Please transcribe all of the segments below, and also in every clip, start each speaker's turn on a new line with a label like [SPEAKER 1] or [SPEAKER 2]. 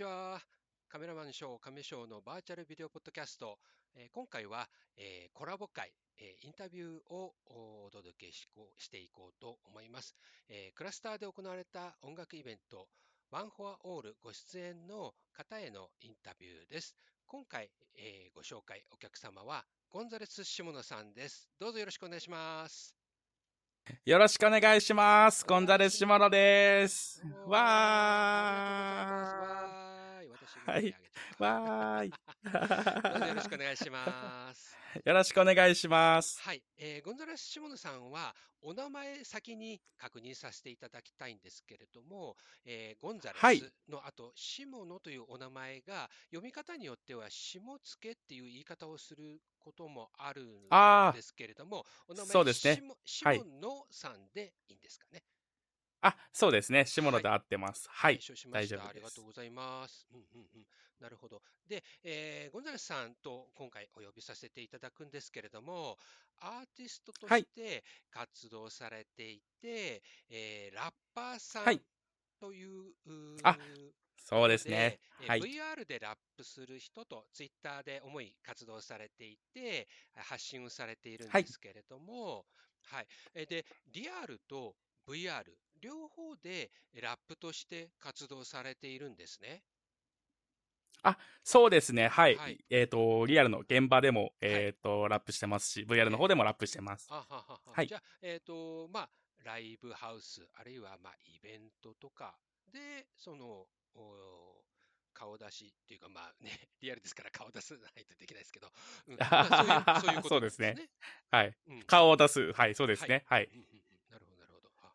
[SPEAKER 1] ちは。カメラマンショー、カメショーのバーチャルビデオポッドキャスト。えー今回は、えーコラボ会、えーインタビューをお届けしこうしていこうと思います、えークラスターで行われた音楽イベント、ワンフォアオールご出演の方へのインタビューです。今回、えーご紹介、お客様は、ゴンザレス・シモノさんです。どうぞよろしくお願いします。
[SPEAKER 2] よろしくお願いします。ゴンザレス・シモノです。わ
[SPEAKER 1] ーい。私が
[SPEAKER 2] ー。
[SPEAKER 1] 盛り上げちゃったどうぞよろしくお
[SPEAKER 2] は
[SPEAKER 1] 願いします。
[SPEAKER 2] い。よろしくお願いします。
[SPEAKER 1] はい、えーゴンザレス・シモノさんは、お名前先に確認させていただきたいんですけれども、えーゴンザレ
[SPEAKER 2] はい
[SPEAKER 1] スの後、シモノというお名前が、読み方によっては、下付っていう言い方をすることもあるん
[SPEAKER 2] あー
[SPEAKER 1] ですけれども、お名前
[SPEAKER 2] そうですね
[SPEAKER 1] シモノさんでいいんですかね？
[SPEAKER 2] あ、そうですね。シモノで合ってます。はい
[SPEAKER 1] 承。知しました。
[SPEAKER 2] 大丈夫です
[SPEAKER 1] ありがとうございます。うんうんうん。なるほど。で、えーゴンザレスさんと今回お呼びさせていただくんですけれども、アーティストと
[SPEAKER 2] はい
[SPEAKER 1] して活動されていて、えーラッパーさん
[SPEAKER 2] はい
[SPEAKER 1] という、うー
[SPEAKER 2] あそうですね。
[SPEAKER 1] でえー
[SPEAKER 2] はい。
[SPEAKER 1] VR でラップする人とツイッターで主に活動されていて、発信をされているん
[SPEAKER 2] はい
[SPEAKER 1] ですけれども、はい。えーで、リアルと VR、両方でラップとして活動されているんですね。
[SPEAKER 2] そうですね。はい。
[SPEAKER 1] はい
[SPEAKER 2] えっ、と、リアルの現場でも、えっ、と、ラップしてますし、VR の方でもラップしてます。
[SPEAKER 1] あははは
[SPEAKER 2] はい
[SPEAKER 1] じゃあ、えっ、と、まあ、ライブハウス、あるいは、まあ、イベントとかで、その、お顔出しっていうか、まあね、リアルですから顔出さないとできないですけど、うんまあ、そういう、そういうこと
[SPEAKER 2] そうですねはい。
[SPEAKER 1] うん
[SPEAKER 2] 顔を出す。はい、そうですね。はい。
[SPEAKER 1] うんうんうんなるほど、なるほど。ははは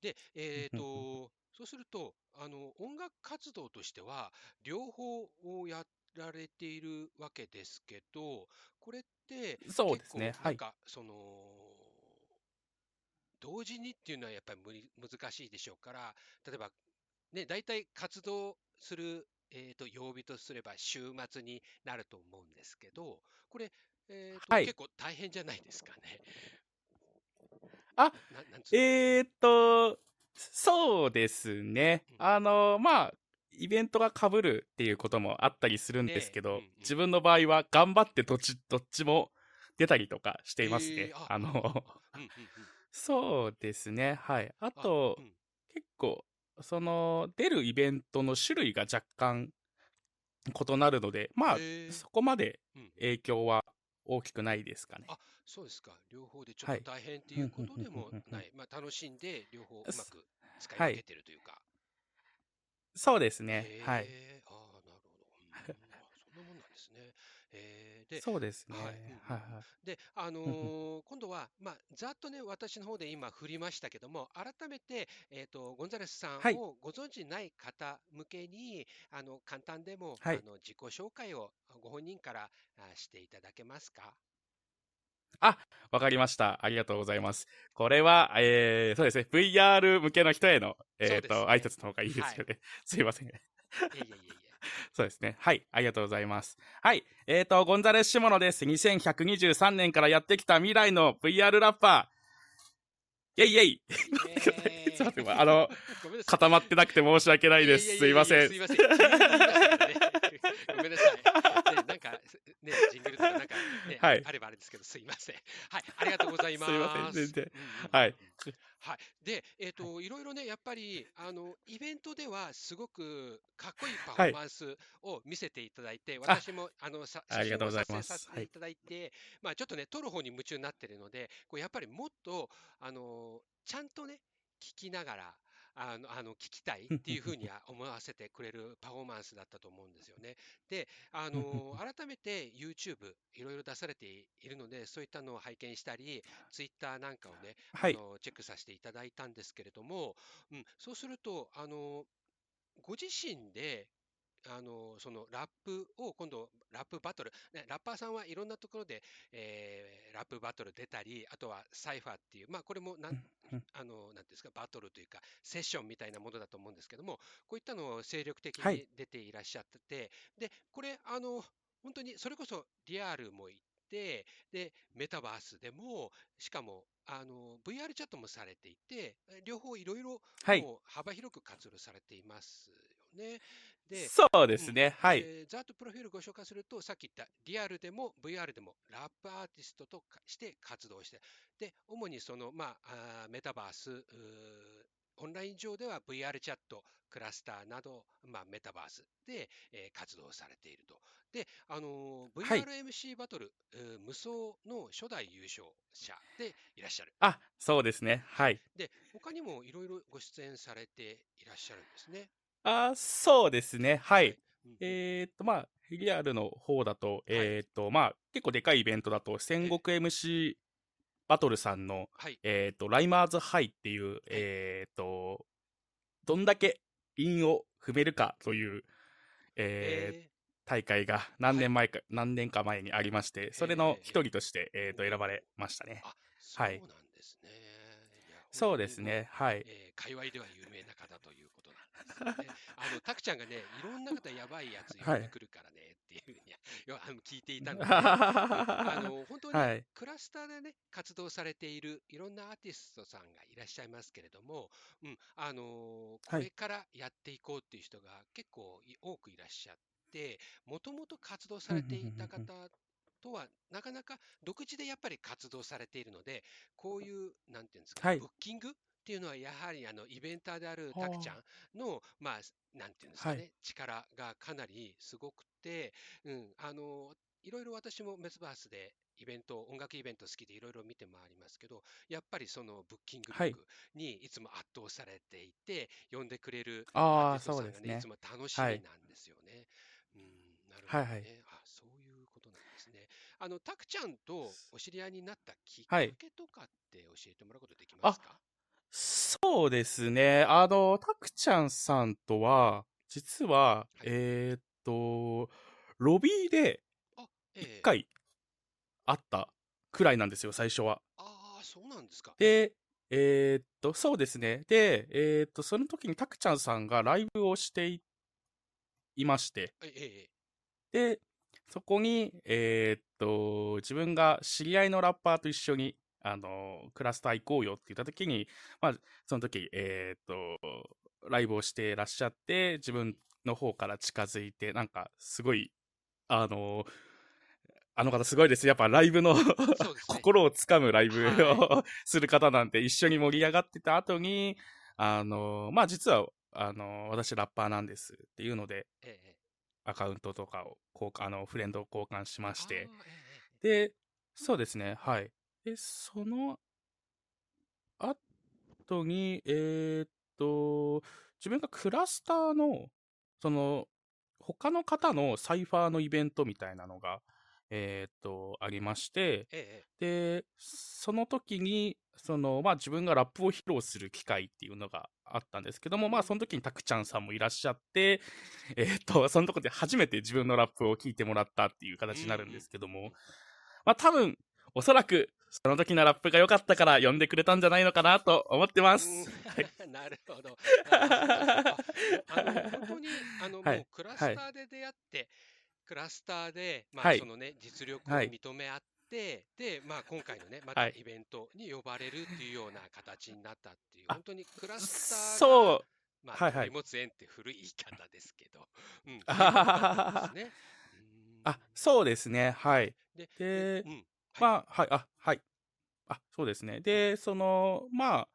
[SPEAKER 1] で、えっ、と、そうすると、あの、音楽活動としては、両方をやられているわけですけど、これって、
[SPEAKER 2] そうですね
[SPEAKER 1] なんか、その、同時にっていうのはやっぱり無理難しいでしょうから、例えば、ね、大体活動する、えー、と曜日とすれば週末になると思うんですけど、これ、えーと
[SPEAKER 2] はい。
[SPEAKER 1] 結構大変じゃないですかね。
[SPEAKER 2] あえーっと、そうですね
[SPEAKER 1] うん。
[SPEAKER 2] あの、まあ、イベントが被るっていうこともあったりするんですけど、自分の場合は頑張ってどっち、どっちも出たりとかしていますね。
[SPEAKER 1] えー
[SPEAKER 2] あの、
[SPEAKER 1] うんうんうん
[SPEAKER 2] そうですね。はい。あと、
[SPEAKER 1] うん
[SPEAKER 2] 結構、その、出るイベントの種類が若干異なるので、まあ、そこまで
[SPEAKER 1] うん
[SPEAKER 2] 影響は大きくないですかね。
[SPEAKER 1] あそうですか、両方でちょっ
[SPEAKER 2] はい
[SPEAKER 1] と大変っていうことでもない、まあ、楽しんで両方うまく使い
[SPEAKER 2] はい
[SPEAKER 1] 分けてるというか。
[SPEAKER 2] そうですね。はい。
[SPEAKER 1] ああ、なるほど。そんなもんなんですね。えーで、
[SPEAKER 2] そうですね。
[SPEAKER 1] は
[SPEAKER 2] はいはい。
[SPEAKER 1] で、あの
[SPEAKER 2] うん
[SPEAKER 1] ー今度は、まあ、ざっとね、私の方で今振りましたけども、改めて、えっ、と、ゴンザレスさん
[SPEAKER 2] はい
[SPEAKER 1] をご存知ない方向けに、あの、簡単でも、
[SPEAKER 2] はい
[SPEAKER 1] あの、自己紹介をご本人からあしていただけますか？
[SPEAKER 2] わかりました。ありがとうございます。これは、えー、そうですね。VR 向けの人への、えっ、
[SPEAKER 1] そうですね
[SPEAKER 2] と、挨拶の方がいいですよね。すいません。
[SPEAKER 1] いえいえいえいえ。
[SPEAKER 2] そうですね。はい。ありがとうございます。はい。えっ、と、ゴンザレス・シモノです。2123年からやってきた未来の VR ラッパー。イェイイェイすいません。あの、
[SPEAKER 1] ごめんなさい。
[SPEAKER 2] 固まってなくて申し訳ないです。すいません
[SPEAKER 1] すい。ません。ごめんなさい。ね、ジングルとかなんか、ね、
[SPEAKER 2] はい
[SPEAKER 1] あればあれですけど、すいません。はい、ありがとうございます。
[SPEAKER 2] すいません全然はい。
[SPEAKER 1] はい。で、えっ、と、いろいろね、やっぱり、あの、イベントではすごくかっこいいパフォーマンスを見せていただいて、私も、あの、さ
[SPEAKER 2] ありがとう
[SPEAKER 1] させていただいて、まあ、ちょっとね、撮る方に夢中になってるので、こうやっぱりもっと、あの、ちゃんとね、聞きながら、あの、あの聞きたいっていうふうには思わせてくれるパフォーマンスだったと思うん。ですよね。で、あの、改めて YouTube いろいろ出されているので、そういったのを拝見したり、Twitter なんかをね、
[SPEAKER 2] はい。
[SPEAKER 1] あのチェックさせていただいたんですけれども、うん、そうすると、あの、ご自身で、あの、そのラップを今度、ラップバトル、ね、ラッパーさんはいろんなところで、えーラップバトル出たり、あとはサイファーっていう、まあこれもなん、
[SPEAKER 2] うん
[SPEAKER 1] あの、なんていうんですか、バトルというか、セッションみたいなものだと思うんですけども、こういったのを精力的
[SPEAKER 2] はい。
[SPEAKER 1] に出ていらっしゃってて、で、これ、あの、本当にそれこそリアルも行って、で、メタバースでも、しかも、あの、VR チャットもされていて、両方いろいろ、幅広く活動されていますよね。で、
[SPEAKER 2] そうで
[SPEAKER 1] うん。
[SPEAKER 2] すね。はい。
[SPEAKER 1] で、ざっとプロフィールご紹介すると、さっき言ったリアルでも VR でもラップアーティストとかして活動して、で、主にその、まあ、あーメタバース、うーオンライン上では VR チャット、クラスターなど、まあ、メタバースで、えー活動されていると。で、あのー
[SPEAKER 2] はい。
[SPEAKER 1] VRMC バトル、うー無双の初代優勝者でいらっしゃる。
[SPEAKER 2] あ、そうですね。
[SPEAKER 1] は
[SPEAKER 2] はいい。。
[SPEAKER 1] で、他にもいろいろご出演されていらっしゃるんですね。
[SPEAKER 2] あ、そうですね。は
[SPEAKER 1] はい。
[SPEAKER 2] えーっと、まあ、リアルの方だと、
[SPEAKER 1] はい。
[SPEAKER 2] えーっと、まあ、結構でかいイベントだと、
[SPEAKER 1] え
[SPEAKER 2] 戦
[SPEAKER 1] え。
[SPEAKER 2] 国 MC バトルさんの、
[SPEAKER 1] はい。
[SPEAKER 2] えーっと、ライマーズハイっていう、
[SPEAKER 1] はい。
[SPEAKER 2] えーっと、どんだけ韻を踏めるかという、えー
[SPEAKER 1] え
[SPEAKER 2] 大会が。何年前か、何年か前にありまして、それの
[SPEAKER 1] え
[SPEAKER 2] 一人として、えーっと、
[SPEAKER 1] ー、
[SPEAKER 2] 選ば
[SPEAKER 1] お
[SPEAKER 2] れましたね。
[SPEAKER 1] あ、
[SPEAKER 2] はい。
[SPEAKER 1] そうなんですね。
[SPEAKER 2] そうですね。はい。
[SPEAKER 1] えー、界隈では有名な方という。あの、たくちゃんがね、いろんな方やばいやつ呼
[SPEAKER 2] はい。
[SPEAKER 1] んでくるからねっていうふうに、いや あの聞いていたので、うん、あ の、本当に
[SPEAKER 2] はい。
[SPEAKER 1] クラスターでね、活動されているいろんなアーティストさんがいらっしゃいますけれども、うん、あのこ
[SPEAKER 2] はい。
[SPEAKER 1] れからやっていこうっていう人が結構い多くいらっしゃって、もともと活動されていた方とは、なかなか独自でやっぱり活動されているので、こういう、なんていうんですか、
[SPEAKER 2] はい。
[SPEAKER 1] ブッキングっていうのは、やはりあのイベンターであるたくちゃ
[SPEAKER 2] は
[SPEAKER 1] んの、まあ、なんていうんです
[SPEAKER 2] あ。はい。
[SPEAKER 1] かね、力がかなりすごくて、うん、あの、いろいろ私もメスバースでイベント、音楽イベント好きでいろいろ見て回りますけど、やっぱりそのブッキング
[SPEAKER 2] はい。
[SPEAKER 1] 力にいつも圧倒されていて、呼んでくれるアーテ
[SPEAKER 2] ああ、
[SPEAKER 1] ィストさんがね、
[SPEAKER 2] ね。
[SPEAKER 1] つも楽し
[SPEAKER 2] はい。
[SPEAKER 1] みなんですよね。うん、なる
[SPEAKER 2] はいはい。
[SPEAKER 1] ほどね。あ、そういうことなんですね。あの、たくちゃんとお知り合いになったきっか
[SPEAKER 2] はい。
[SPEAKER 1] けとかって教えてもらうことできま
[SPEAKER 2] あ、
[SPEAKER 1] すか？
[SPEAKER 2] そうですね。あの、たくちゃんさんとは、実は、
[SPEAKER 1] はい。
[SPEAKER 2] えーっと、ロビーで
[SPEAKER 1] あ、ええ。
[SPEAKER 2] 一回会ったくらいなんですよ、最初は。
[SPEAKER 1] ああ、そうなんですか。
[SPEAKER 2] で、えーっと、そうですね。で、えーっと、その時にたくちゃんさんがライブをしていいまして、
[SPEAKER 1] ええ、ええ。
[SPEAKER 2] で、そこに、えーっと、自分が知り合いのラッパーと一緒に、あの、クラスター行こうよって言った時に、まあ、その時、えーっと、ライブをしてらっしゃって、自分の方から近づいて、なんか、すごい、あの、あの方すごいです。やっぱライブの
[SPEAKER 1] ね。
[SPEAKER 2] 心をつかむライブ
[SPEAKER 1] は
[SPEAKER 2] をする方なんて一緒に盛り上がってた後に、あの、まあ、実は、あの、私ラッパーなんですっていうので、
[SPEAKER 1] い。ええ、ええ。
[SPEAKER 2] アカウントとかを交換、あの、フレンドを交換しまして、
[SPEAKER 1] え。
[SPEAKER 2] で、そうですね、はい。で、その後に、えーっと、自分がクラスターの、その、他の方のサイファーのイベントみたいなのが、えーっと、ありまして、
[SPEAKER 1] ええ、
[SPEAKER 2] で、その時に、その、まあ自分がラップを披露する機会っていうのがあったんですけども、
[SPEAKER 1] う
[SPEAKER 2] まあその時
[SPEAKER 1] ん。
[SPEAKER 2] にたくちゃんさんもいらっしゃって、えーっと、そのとこで初めて自分のラップを聞いてもらったっていう
[SPEAKER 1] うん、
[SPEAKER 2] 形になるん
[SPEAKER 1] うん、
[SPEAKER 2] ですけども、
[SPEAKER 1] うんうん。
[SPEAKER 2] まあ多分、おそらく、その時のラップが良かったから呼んでくれたんじゃないのかなと思ってま
[SPEAKER 1] う
[SPEAKER 2] す。
[SPEAKER 1] なるほど。ああ、そっかそっか。あ、もう本当に、あの、
[SPEAKER 2] はい。
[SPEAKER 1] もうクラ
[SPEAKER 2] はい。
[SPEAKER 1] スターで出会って、クラスターで、まあ、
[SPEAKER 2] はい。
[SPEAKER 1] そのね、実力を
[SPEAKER 2] はい。
[SPEAKER 1] 認め合って、で、まあ、今回のね、ま
[SPEAKER 2] はい。
[SPEAKER 1] たイベントに呼ばれるっていうような形になったっていう、
[SPEAKER 2] あ、
[SPEAKER 1] 本当にクラスターが、
[SPEAKER 2] そう。
[SPEAKER 1] まあ、
[SPEAKER 2] はいはい。
[SPEAKER 1] 鳥持つ縁って古い言い方ですけど、うん、
[SPEAKER 2] あ
[SPEAKER 1] そうですね。
[SPEAKER 2] あ、
[SPEAKER 1] うーん。
[SPEAKER 2] そうですね。は
[SPEAKER 1] はい。で、で、うん。はい。
[SPEAKER 2] まあ、はい。あ、はい。あ、そうですね。
[SPEAKER 1] うん。
[SPEAKER 2] で、その、まあ、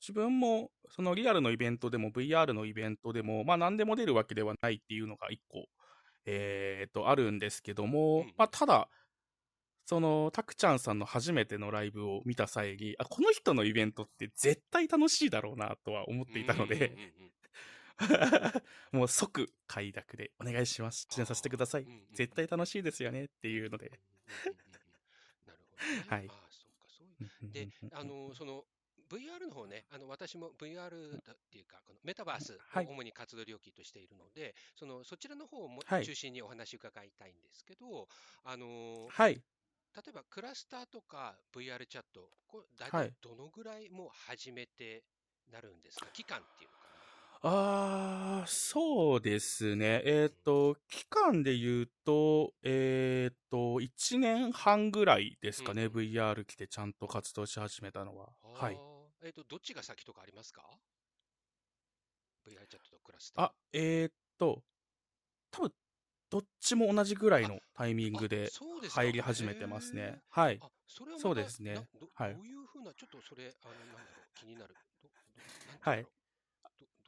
[SPEAKER 2] 自分も、そのリアルのイベントでも VR のイベントでも、まあ何でも出るわけではないっていうのが一個、えーっと、あるんですけども、
[SPEAKER 1] ん。
[SPEAKER 2] まあただ、その、たくちゃんさんの初めてのライブを見た際に、あ、この人のイベントって絶対楽しいだろうなとは思っ
[SPEAKER 1] うん
[SPEAKER 2] ていたので、
[SPEAKER 1] うん。
[SPEAKER 2] もう即快諾でお願いします。出演させてください。絶対楽しいですよねっていうので。はい。
[SPEAKER 1] ああ、そうか、そういう。で、
[SPEAKER 2] うん
[SPEAKER 1] あの、その、VR の方ね、あの、私も VR だっていうか、このメタバースを
[SPEAKER 2] はい。
[SPEAKER 1] 主に活動領域としているので、その、そちらの方をも
[SPEAKER 2] はい。
[SPEAKER 1] 中心にお話伺いたいんですけど、あの、
[SPEAKER 2] はい。
[SPEAKER 1] 例えばクラスターとか VR チャット、これ大体
[SPEAKER 2] はい。
[SPEAKER 1] どのぐらいもう始めてなるんですか？期間っていう
[SPEAKER 2] ああ、そうですね。えっ
[SPEAKER 1] な。
[SPEAKER 2] と、期間で言うと、えっと、1年半ぐらいです
[SPEAKER 1] うん。
[SPEAKER 2] かね。
[SPEAKER 1] うんうん。
[SPEAKER 2] VR 来てちゃんと活動し始めたのは。はい。
[SPEAKER 1] ああ、えっと、どっちが先とかありますか？VR チャットとクラスター。
[SPEAKER 2] あ、えー、っと、多分どっちも同じぐらいのタイミングで入り始めてますね。はい。
[SPEAKER 1] それは
[SPEAKER 2] そうですね。
[SPEAKER 1] はい。どういうふうな、ちょっとそれ、あの、なんだろう、気になる。
[SPEAKER 2] はい。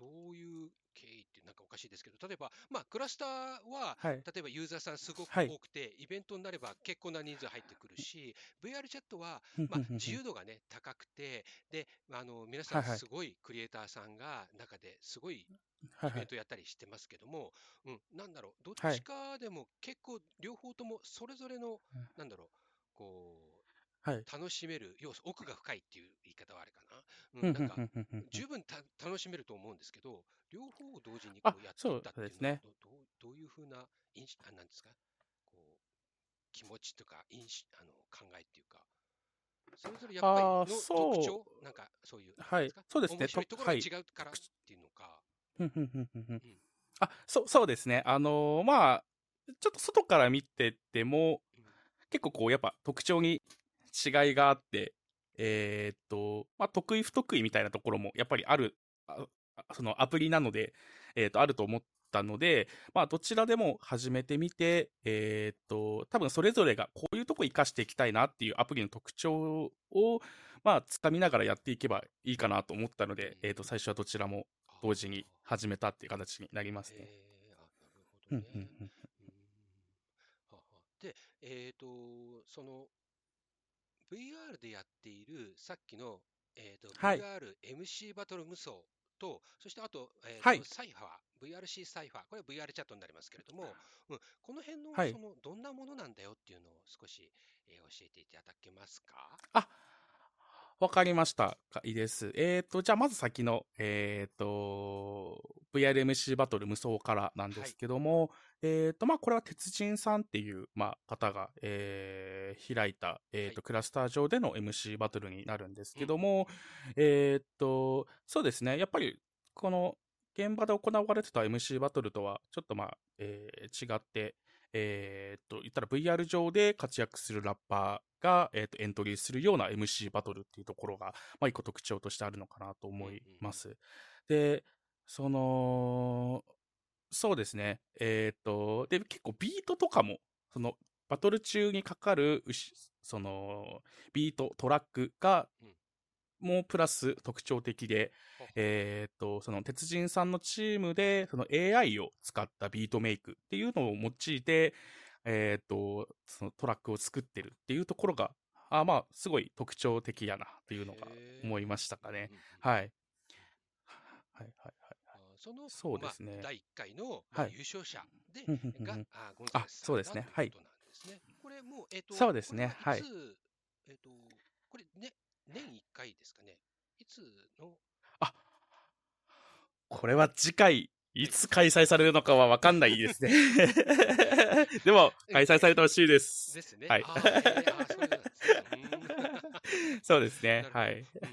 [SPEAKER 1] どういう経緯ってなんかおかしいですけど、例えば、まあ、クラスターは、はい、例えばユーザーさんすごく多くて、はい、イベントになれば結構な人数入ってくるし、VR チャットは、まあ、自由度がね、高くて、で、あの、皆さんすごいクリエイターさんが中ですごいイベントやったりしてますけども、うん、なんだろう、どっちかでも結構両方ともそれぞれの、なんだろう、こう、はい、楽しめる要素、奥が深いっていう言い方はあれかな。うん、なんか、十分た楽しめると思うんですけど、両方を同時にこうやっていったっていうのは、どどどういうふうな印あなんですか？こう気持ちとか印あの考えっていうか、それぞれやっぱりの特徴、なんかそういう、
[SPEAKER 2] はい、そうですね、面
[SPEAKER 1] 白いところが違うからっていうのか。
[SPEAKER 2] あそうそうですね、あのー、まあ、ちょっと外から見てても、うん、結構こう、やっぱ特徴に違いがあって、えー、っと、まあ、得意不得意みたいなところもやっぱりある、あそのアプリなので、えー、っと、あると思ったので、まあ、どちらでも始めてみて、えー、っと、多分それぞれがこういうとこ活かしていきたいなっていうアプリの特徴を、まあ、掴みながらやっていけばいいかなと思ったので、えっと、最初はどちらも同時に始めたっていう形になりますね。
[SPEAKER 1] えー、なるほどね。で、えっ、ー、と、その、VR でやっているさっきの、えーとはい、VRMC バトル無双と、そしてあと,、えーとはい、サイファー、VRC サイファー、これは VR チャットになりますけれども、うん、この辺の,、そのどんなものなんだよっていうのを少し、えー、教えていただけますか？
[SPEAKER 2] あわかりました。いいです。えっ、ー、と、じゃあまず先の、えっ、ー、と、VRMC バトル無双からなんですけども、はい、えっ、と、まあ、これは鉄人さんっていう、まあ、方が、えー、開いた、えっ、と、はい、クラスター上での MC バトルになるんですけども、うん、えっと、そうですね、やっぱり、この、現場で行われてた MC バトルとは、ちょっとまあ、えー、違って、えっと、言ったら VR 上で活躍するラッパーが、えっと、エントリーするような MC バトルっていうところが、まあ、一個特徴としてあるのかなと思います。うんうん、で、その、そうですね。えっ、ー、と、で、結構ビートとかも、その、バトル中にかかる、その、ビート、トラックが、もうプラス特徴的で、えっ、ー、と、その鉄人さんのチームで、その AI を使ったビートメイクっていうのを用いて、えっ、ー、と、そのトラックを作ってるっていうところが、あまあ、すごい特徴的やなというのが思いましたかね。はい。はいはいはい。
[SPEAKER 1] そのそうですね、まあ、第1回の、まあ、優勝者で、
[SPEAKER 2] はい、
[SPEAKER 1] が、あゴンザレスさんだということなんですね。これもう、えっ、ー、と、
[SPEAKER 2] そうですね、はい。
[SPEAKER 1] えっ、ー、と、これ、ね、年1回ですかね。いつの？
[SPEAKER 2] あこれは次回、いつ開催されるのかは分かんないですね。でも、開催されてほしいです。
[SPEAKER 1] ですね。
[SPEAKER 2] はい。そうですね。はい。そうか、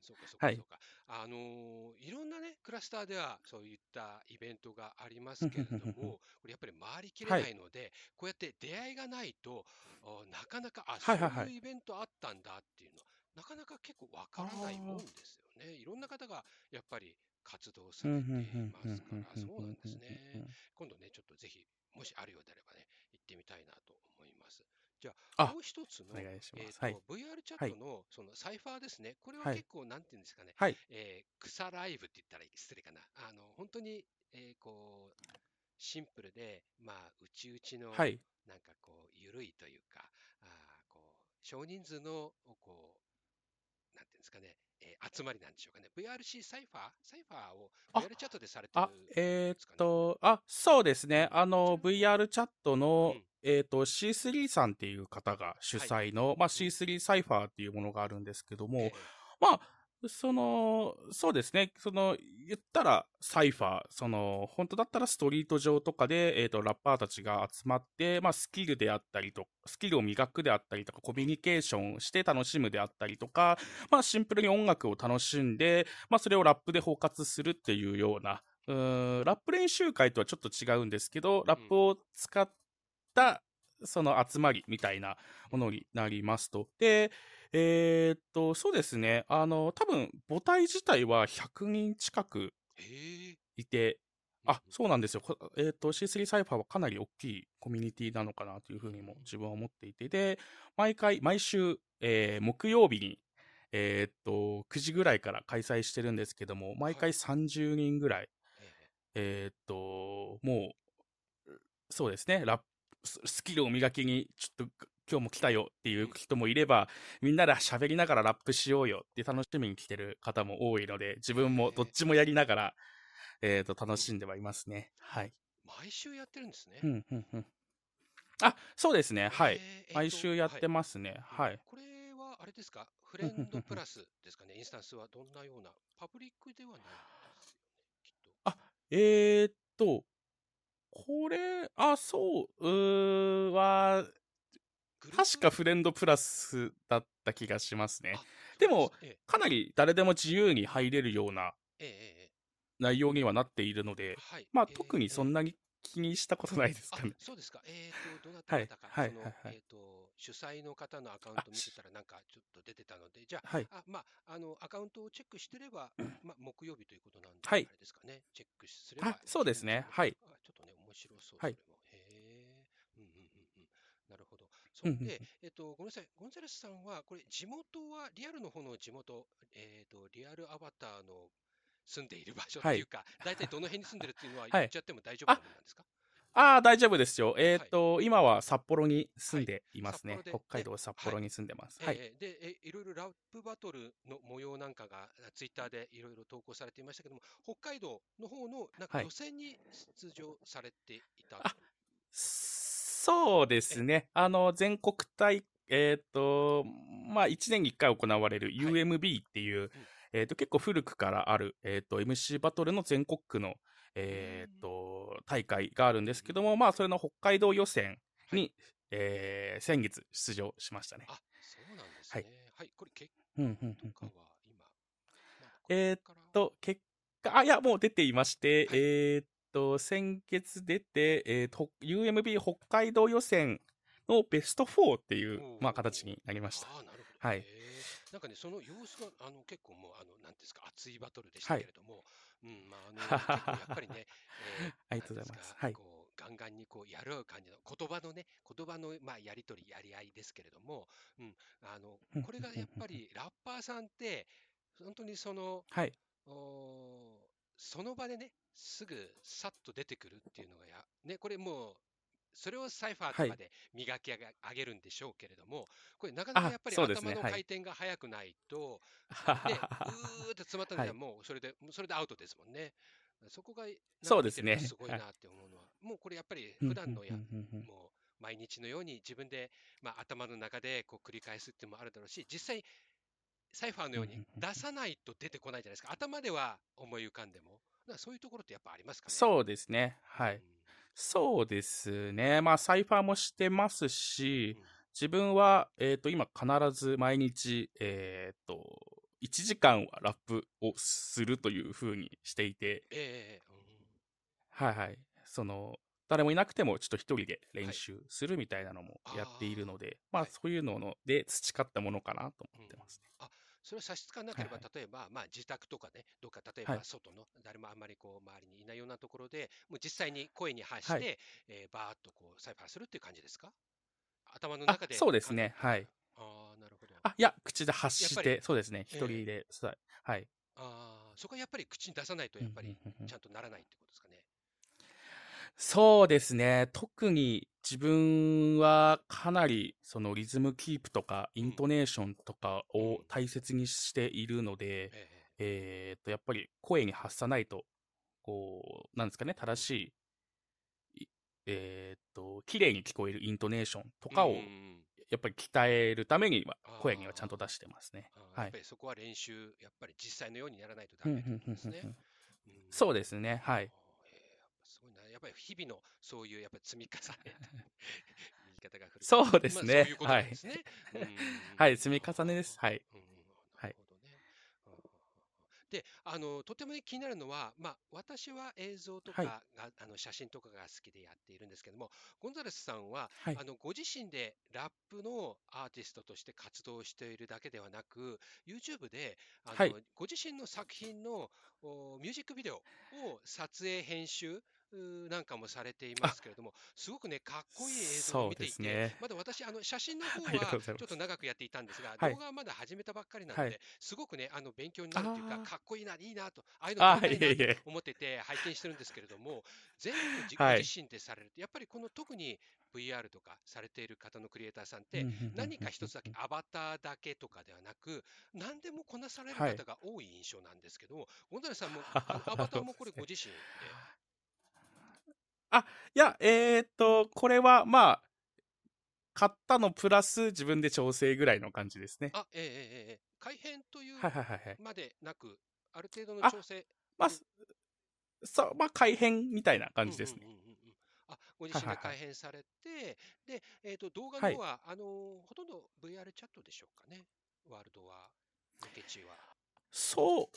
[SPEAKER 1] そうか、そうか。あのー、いろんなね、クラスターではそういったイベントがありますけれども、これやっぱり回りきれないので、はい、こうやって出会いがないと、なかなか、あ、そういうイベントあったんだっていうのは、なかなか結構わからないもんですよね。いろんな方がやっぱり活動されていますから、そうなんですね。今度ね、ちょっとぜひ、もしあるようであればね、行ってみたいなと思います。じゃあ、もう一つの、えーとはい、VR チャットのそのサイファーですね、これは結構、なんていうんですかね、
[SPEAKER 2] はい、
[SPEAKER 1] えー、草ライブって言ったら失礼かな、あの本当に、えー、こうシンプルで、まあ、うちうちの、はい、なんかこう、緩いというか、あこう少人数のこう、なんていうんですかね、えー、集まりなんでしょうかね。VRC サイファー？サイファーを VR チャットでされてるね、えー、っ
[SPEAKER 2] と、あ、そうですね。あの、VR チャットの、うん。えっ、ー、と、C3 さんっていう方が主催の、はい、まあ C3 サイファーっていうものがあるんですけども、えー、まあ、その、そうですね。その、言ったらサイファー、その、本当だったらストリート上とかで、えっ、ー、と、ラッパーたちが集まって、まあ、スキルであったりと、スキルを磨くであったりとか、コミュニケーションして楽しむであったりとか、まあ、シンプルに音楽を楽しんで、まあ、それをラップで包括するっていうような、う、ラップ練習会とはちょっと違うんですけど、ラップを使ったその集まりみたいなものになりますと。で、えー、っと、そうですね。あの、多分母体自体は100人近く
[SPEAKER 1] ええ。
[SPEAKER 2] いて、あ、
[SPEAKER 1] う
[SPEAKER 2] そうなんですよ。こえっ、と、C3 サイファーはかなり大きいコミュニティなのかなというふうにも自分は思っていて、で、毎回、毎週、えー木曜日に、えっ、と、9時ぐらいから開催してるんですけども、毎回30人ぐらい、
[SPEAKER 1] え
[SPEAKER 2] え。っ、と、もう、そうですね、ラップ、ススキルを磨きに、ちょっと今日も来たよっていう人もいれば、みんなで喋りながらラップしようよって楽しみに来てる方も多いので、自分もどっちもやりながら、えっ、と、楽しんではいますね。はい。
[SPEAKER 1] 毎週やってるんですね。
[SPEAKER 2] うん、うん、うん。あ、そうですね。はい。
[SPEAKER 1] えー
[SPEAKER 2] 毎週やってますね。はい。
[SPEAKER 1] これはあれですか、フレンドプラスですかね、インスタンスはどんなような、パブリックではないんですよね、きっと。
[SPEAKER 2] えー、っと、これ、あ、そう、うーは、確かフレンドプラスだった気がしますね
[SPEAKER 1] あ。
[SPEAKER 2] でもかなり誰でも自由に入れるような内容にはなっているので、
[SPEAKER 1] はい。
[SPEAKER 2] まあ
[SPEAKER 1] えー
[SPEAKER 2] 特にそんなに気にしたことないですかね
[SPEAKER 1] あ。そうですか。えっ、と、どなたか、
[SPEAKER 2] はい
[SPEAKER 1] その、
[SPEAKER 2] はいはい
[SPEAKER 1] えっ、と、主催の方のアカウント見てたら、なんかちょっと出てたので、じゃあ、
[SPEAKER 2] はい。
[SPEAKER 1] あまあ、あの、アカウントをチェックしてれば、まあ、木曜日ということなんで、
[SPEAKER 2] はい
[SPEAKER 1] あれですかね、チェックすれば。
[SPEAKER 2] あそうですねはい
[SPEAKER 1] あちょっとね、面白そう、
[SPEAKER 2] はい
[SPEAKER 1] それも。へえ。うんうんうんうん。なるほど。そ
[SPEAKER 2] ん
[SPEAKER 1] で、えっ、と、ごめんなさい、ゴンザレスさんは、これ、地元は、リアルの方の地元、えっ、と、リアルアバターの住んでいる場所ってい。うか、大体どの辺に住んでるっていうのは言っちゃっても大丈夫なんですか、
[SPEAKER 2] ああ、大丈夫ですよ。えーっと、今は札幌に住んでい。ますね。
[SPEAKER 1] 札幌で
[SPEAKER 2] 北海道札幌に住んでます。はい。
[SPEAKER 1] えーでえ、いろいろラップバトルの模様なんかがツイッターでいろいろ投稿されていましたけども、北海道の方のなんか
[SPEAKER 2] はい。
[SPEAKER 1] 予選に出場されていた、
[SPEAKER 2] あそうですね。あの、全国大、えっ、と、まあ、1年に1回行われる UMB っていう、えっ、と、結構古くからある、えっ、と、MC バトルの全国区の、えっ、と、大会があるんですけども、まあ、それの北海道予選に、えー先月出場しましたね。
[SPEAKER 1] あそうなんですね。はい、これ結
[SPEAKER 2] うんうんうんうん
[SPEAKER 1] 果は今、
[SPEAKER 2] えーっと、結果、あ、いや、もう出ていまして、
[SPEAKER 1] はい
[SPEAKER 2] えーっと、先月出て、えーっと、UMB 北海道予選のベスト4っていうまあ、形になりました。
[SPEAKER 1] ああ、なるほど。
[SPEAKER 2] はい
[SPEAKER 1] なんかね、その様子が、あの、結構もう、あの、なんですか、熱いバトルでしたけれども、うん、まあ、あの、やっぱりね、えー
[SPEAKER 2] ありがとうございます。はい。
[SPEAKER 1] こう、ガンガンにこう、やる感じの、言葉のね、言葉の、まあ、やりとり、やり合いですけれども、うん、あの、これがやっぱり、ラッパーさんって、本当にその、
[SPEAKER 2] はい。
[SPEAKER 1] おーその場でね、すぐさっと出てくるっていうのがや、ね、これもう、それをサイファーと
[SPEAKER 2] はい
[SPEAKER 1] かで磨き上げ上げるんでしょうけれども、これなかなか
[SPEAKER 2] あ
[SPEAKER 1] やっぱり頭の回転が速くないと、で、うーって詰まったのにはもうそれで、それでアウトですもんね。そこが、
[SPEAKER 2] そうですね
[SPEAKER 1] すごいなって思うのは、もうこれやっぱり普段のや、もう毎日のように自分で、まあ、頭の中でこう繰り返すっていうのもあるだろうし、実際、サイファーのように出さないと出てこないじゃないですか。頭では思い浮かんでも。そういうところってやっぱありますかね？
[SPEAKER 2] そうですね。はい。
[SPEAKER 1] うん
[SPEAKER 2] そうですね。まあ、サイファーもしてますし
[SPEAKER 1] うん、
[SPEAKER 2] 自分は、えっ、と、今必ず毎日、えっ、と、1時間はラップをするというふうにしていて、
[SPEAKER 1] ええうん
[SPEAKER 2] はいはい。その、誰もいなくてもちょっと一人で練習するみたいなのもやっているので、まあ
[SPEAKER 1] はい。
[SPEAKER 2] そういうのので培ったものかなと思ってますね。
[SPEAKER 1] それは差し支えなければ、
[SPEAKER 2] はい
[SPEAKER 1] 例えば、まあ、自宅とかね、どっか例えば
[SPEAKER 2] はい
[SPEAKER 1] 外の、誰もあんまりこう周りにいないようなところで、もう実際に声に発して、
[SPEAKER 2] はい
[SPEAKER 1] えーバーッとこうサイファーするっていう感じですか？頭の
[SPEAKER 2] あ
[SPEAKER 1] 中で。
[SPEAKER 2] そうですね。はい。
[SPEAKER 1] ああ、なるほど。
[SPEAKER 2] あ、いや、口で発して、そうですね。
[SPEAKER 1] ええ
[SPEAKER 2] 一人で、さはい。
[SPEAKER 1] ああ、そこはやっぱり口に出さないと、やっぱりちゃんとならないってことですかね。
[SPEAKER 2] そうですね。特に自分はかなりそのリズムキープとかイントネーションとかを大切にしているので、
[SPEAKER 1] ええ
[SPEAKER 2] えーっと、やっぱり声に発さないと、こう、なんですかね、正しい、いえーっと、綺麗に聞こえるイントネーションとかをやっぱり鍛えるためには声にはちゃんと出してますね。はい
[SPEAKER 1] やっぱ。りそこは練習、やっぱり実際のようにやらないとダメってことですね。うん
[SPEAKER 2] そうですね。はい。
[SPEAKER 1] やっぱり日々のそういうやっぱり積み重ね。言い方が古い
[SPEAKER 2] そうですね
[SPEAKER 1] まあそういう
[SPEAKER 2] はい積み重ねですはい。
[SPEAKER 1] うんで、あの、とてもね気になるのは、まあ、私は映像と
[SPEAKER 2] はい。
[SPEAKER 1] あの、写真とかが好きでやっているんですけども、ゴンザレスさんは、
[SPEAKER 2] はい。
[SPEAKER 1] あの、ご自身でラップのアーティストとして活動しているだけではなく、YouTube で、あ
[SPEAKER 2] はい。
[SPEAKER 1] の、ご自身の作品のおミュージックビデオを撮影、編集、なんかもされていま
[SPEAKER 2] あ、
[SPEAKER 1] すけれども、すごくね、かっこいい映像を見ていて、
[SPEAKER 2] すね。
[SPEAKER 1] まだ私、あの写真の 方は。ちょっと長くやっていたんですが、
[SPEAKER 2] はい。
[SPEAKER 1] 動画はまだ始めたばっかりなの
[SPEAKER 2] はい。
[SPEAKER 1] で、すごくね、あの勉強になるというか、
[SPEAKER 2] あ
[SPEAKER 1] かっこいいな、いいなと、ああいうの撮りたいなと
[SPEAKER 2] いえいえ。
[SPEAKER 1] 思ってて拝見してるんですけれども、全部じご
[SPEAKER 2] はい。
[SPEAKER 1] 自身でされると、やっぱりこの特に VR とかされている方のクリエイターさんっ
[SPEAKER 2] うん、
[SPEAKER 1] て、何か一つだけ。アバターだけとかではなく、何でもこなされる
[SPEAKER 2] はい。
[SPEAKER 1] 方が多い印象なんですけども、ゴンザレスさんも、アバターもこ。れご自身で、
[SPEAKER 2] あ、いや、えーっと、これは、まあ、買ったのプラス自分で調整ぐらいの感じですね。
[SPEAKER 1] あ、ええええええ、改変という
[SPEAKER 2] はいはいはいはい。
[SPEAKER 1] までなく、ある程度の
[SPEAKER 2] あ、
[SPEAKER 1] 調整
[SPEAKER 2] まあ、そう、まあ、改変みたいな感じですね。
[SPEAKER 1] うんうん。あ、ご自身で改
[SPEAKER 2] はいはいはい。
[SPEAKER 1] 変されて、で、えっと、動画の
[SPEAKER 2] はい。
[SPEAKER 1] 方は、あの、ほとんど VR チャットでしょうかね？ワールドは、ロケ地は。
[SPEAKER 2] そ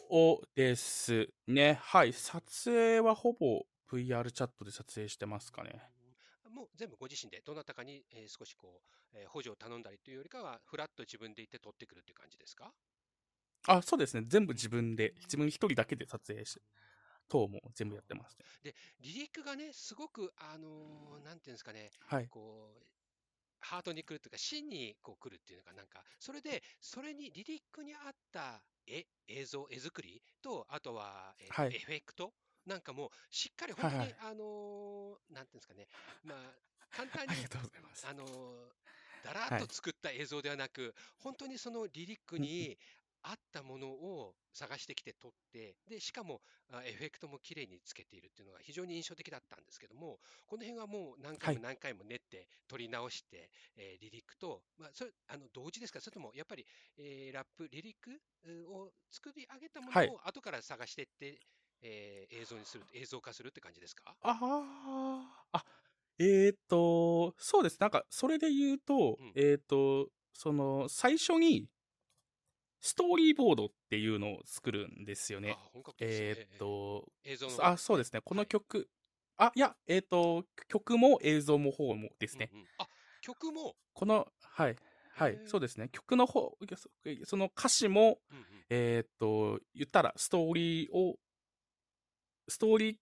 [SPEAKER 2] うですね。はい。撮影はほぼ VR チャットで撮影してますかね？
[SPEAKER 1] もう全部ご自身で、どなたかに、えー少しこう、えー補助を頼んだりというよりかは、フラッと自分で行って撮ってくるっていう感じですか？
[SPEAKER 2] あ、そうですね。全部自分で、自分
[SPEAKER 1] ん
[SPEAKER 2] 一人だけで撮影して、等も全部やってますね。
[SPEAKER 1] で、リリックがね、すごく、あのーなんていうんですかね、
[SPEAKER 2] はい。
[SPEAKER 1] こう、ハートに来るというか、芯にこう来るっていうのが、なんか、それで、それにリリックに合った絵、映像、絵作りと、あとは、えっと、
[SPEAKER 2] はい。
[SPEAKER 1] エフェクトなんかも、しっかり
[SPEAKER 2] はいはい。
[SPEAKER 1] 本当に、あのーなんていうんですかね、まあ、簡単に、
[SPEAKER 2] あ。
[SPEAKER 1] あのーだらっ
[SPEAKER 2] はい。
[SPEAKER 1] と作った映像ではなく、本当にそのリリックに合ったものを探してきて撮って、で、しかもあエフェクトも綺麗につけているっていうのが非常に印象的だったんですけども、この辺はもう何回も
[SPEAKER 2] はい。
[SPEAKER 1] 何回も練って撮り直して、えーリリックと、まあ、それあの同時ですか、それともやっぱり、えーラップ、リリックを作り上げたも
[SPEAKER 2] はい。
[SPEAKER 1] のを後から探していって、えー映像にする、映像化するって感じですか？
[SPEAKER 2] ああ、あ、えーっと、そうです。なんか、それで言うと、
[SPEAKER 1] うん。
[SPEAKER 2] えーっと、その、最初に、ストーリーボードっていうのを作るんですよ
[SPEAKER 1] あ、
[SPEAKER 2] ね。
[SPEAKER 1] ね。
[SPEAKER 2] えーっ
[SPEAKER 1] ええ
[SPEAKER 2] と、
[SPEAKER 1] ええ映像の
[SPEAKER 2] そあ。そうですね。こ
[SPEAKER 1] はい。
[SPEAKER 2] の曲、あ、いや、えーっと、曲も映像も方もですね。
[SPEAKER 1] うんうん。あ、曲も、
[SPEAKER 2] この、はい、はい。そうですね。曲の方、そその歌詞も、
[SPEAKER 1] うんうん。
[SPEAKER 2] えーっと、言ったら、ストーリーを、ストーリー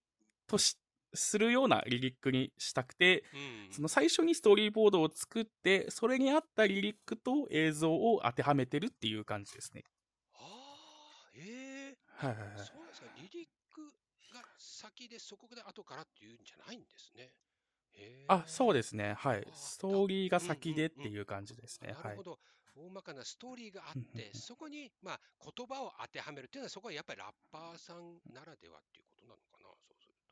[SPEAKER 2] とし、するようなリリックにしたくて、
[SPEAKER 1] うん
[SPEAKER 2] その最初にストーリーボードを作って、それに合ったリリックと映像を当てはめてるっていう感じですね。
[SPEAKER 1] ああ、ええあ、
[SPEAKER 2] はいはいはい。
[SPEAKER 1] そうですか。リリックが先で、そこで後からっていうんじゃないんですね。へ
[SPEAKER 2] あ、そう
[SPEAKER 1] え。
[SPEAKER 2] ですね。はい。
[SPEAKER 1] あ
[SPEAKER 2] ス
[SPEAKER 1] だ、
[SPEAKER 2] トーリーが
[SPEAKER 1] うん
[SPEAKER 2] 先でって。いう感じですね。はい。
[SPEAKER 1] なるほど。大まかなストーリーがあって、
[SPEAKER 2] うん
[SPEAKER 1] そこに、まあ、言葉を当てはめるっていうのは、そこはやっぱりラッパーさんならではっていうことなのかな、そうすると。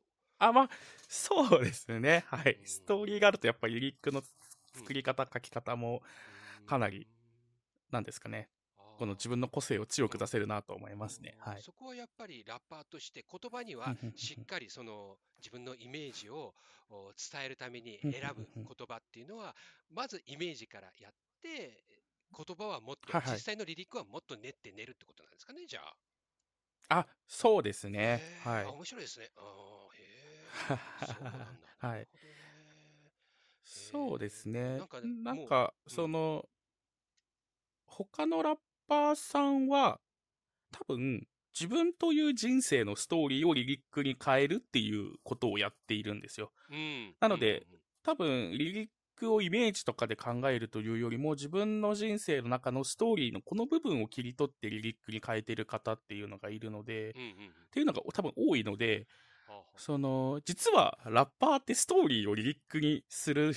[SPEAKER 2] あ、まあ、そうですね。は
[SPEAKER 1] う
[SPEAKER 2] い。ストーリー。があると、やっぱりリリックの
[SPEAKER 1] うん。
[SPEAKER 2] 作り方、書き方も、かなり、
[SPEAKER 1] ん。
[SPEAKER 2] なんですかね。この自
[SPEAKER 1] あ
[SPEAKER 2] 分の個性を強。く出せるなと思いますね。はい。
[SPEAKER 1] そこはやっぱりラッパーとして言葉にはしっかりその自分のイメージをお伝えるために選ぶ言葉っていうのはまずイメージからやって言葉はもっと。実際のリリックはもっと練って練るってことなんですかねじゃあ。
[SPEAKER 2] あ、そうです
[SPEAKER 1] へ
[SPEAKER 2] ね。はい。
[SPEAKER 1] 面白いですね。
[SPEAKER 2] はい。そうですね。
[SPEAKER 1] なんかも
[SPEAKER 2] なんか、
[SPEAKER 1] う、うん、
[SPEAKER 2] その、他のラッパーさんは、多分、自分という人生のストーリーをリリックに変えるっていうことをやっているんですよ。
[SPEAKER 1] うん、うん、うん、
[SPEAKER 2] なので、多分、リリックをイメージとかで考えるというよりも、自分の人生の中のストーリーのこの部分を切り取ってリリックに変えてる方っていうのがいるので、っ
[SPEAKER 1] うん、うん、うん。
[SPEAKER 2] ていうのが多分多いので、その、実はラッパーってストーリーをリリックにする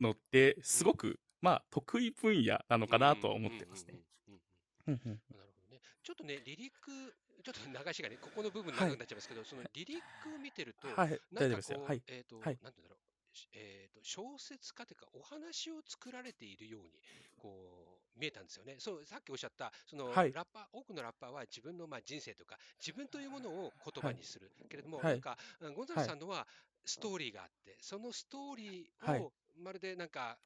[SPEAKER 2] のって、
[SPEAKER 1] うん、
[SPEAKER 2] すごく、まあ、得意分野なの
[SPEAKER 1] うん、
[SPEAKER 2] かなとは思ってますね。
[SPEAKER 1] うん、うん。うん
[SPEAKER 2] うんうん
[SPEAKER 1] なるほどね。ちょっとね、リリック、ちょっと流しがね、ここの部分
[SPEAKER 2] はい。
[SPEAKER 1] 長くなっちゃいますけど、そのリリックを見てると、
[SPEAKER 2] はい。
[SPEAKER 1] なんか
[SPEAKER 2] 大丈夫ですよ。は
[SPEAKER 1] こう、
[SPEAKER 2] い。
[SPEAKER 1] えっと、
[SPEAKER 2] はい。
[SPEAKER 1] なんて言うんだろう、しえっと、小説家というか、お話を作られているように、こう、見えたんですよね。そう、さっきおっしゃった、その
[SPEAKER 2] はい。
[SPEAKER 1] ラッパー、多くのラッパーは自分のまあ人生とか、自分というものを言
[SPEAKER 2] はい。
[SPEAKER 1] 葉にする。けれども、
[SPEAKER 2] はい。
[SPEAKER 1] なんか、うんゴンザレ
[SPEAKER 2] はい。
[SPEAKER 1] スさんのはストーリーがあって、そのストーリー
[SPEAKER 2] はい。
[SPEAKER 1] をまるでなんか、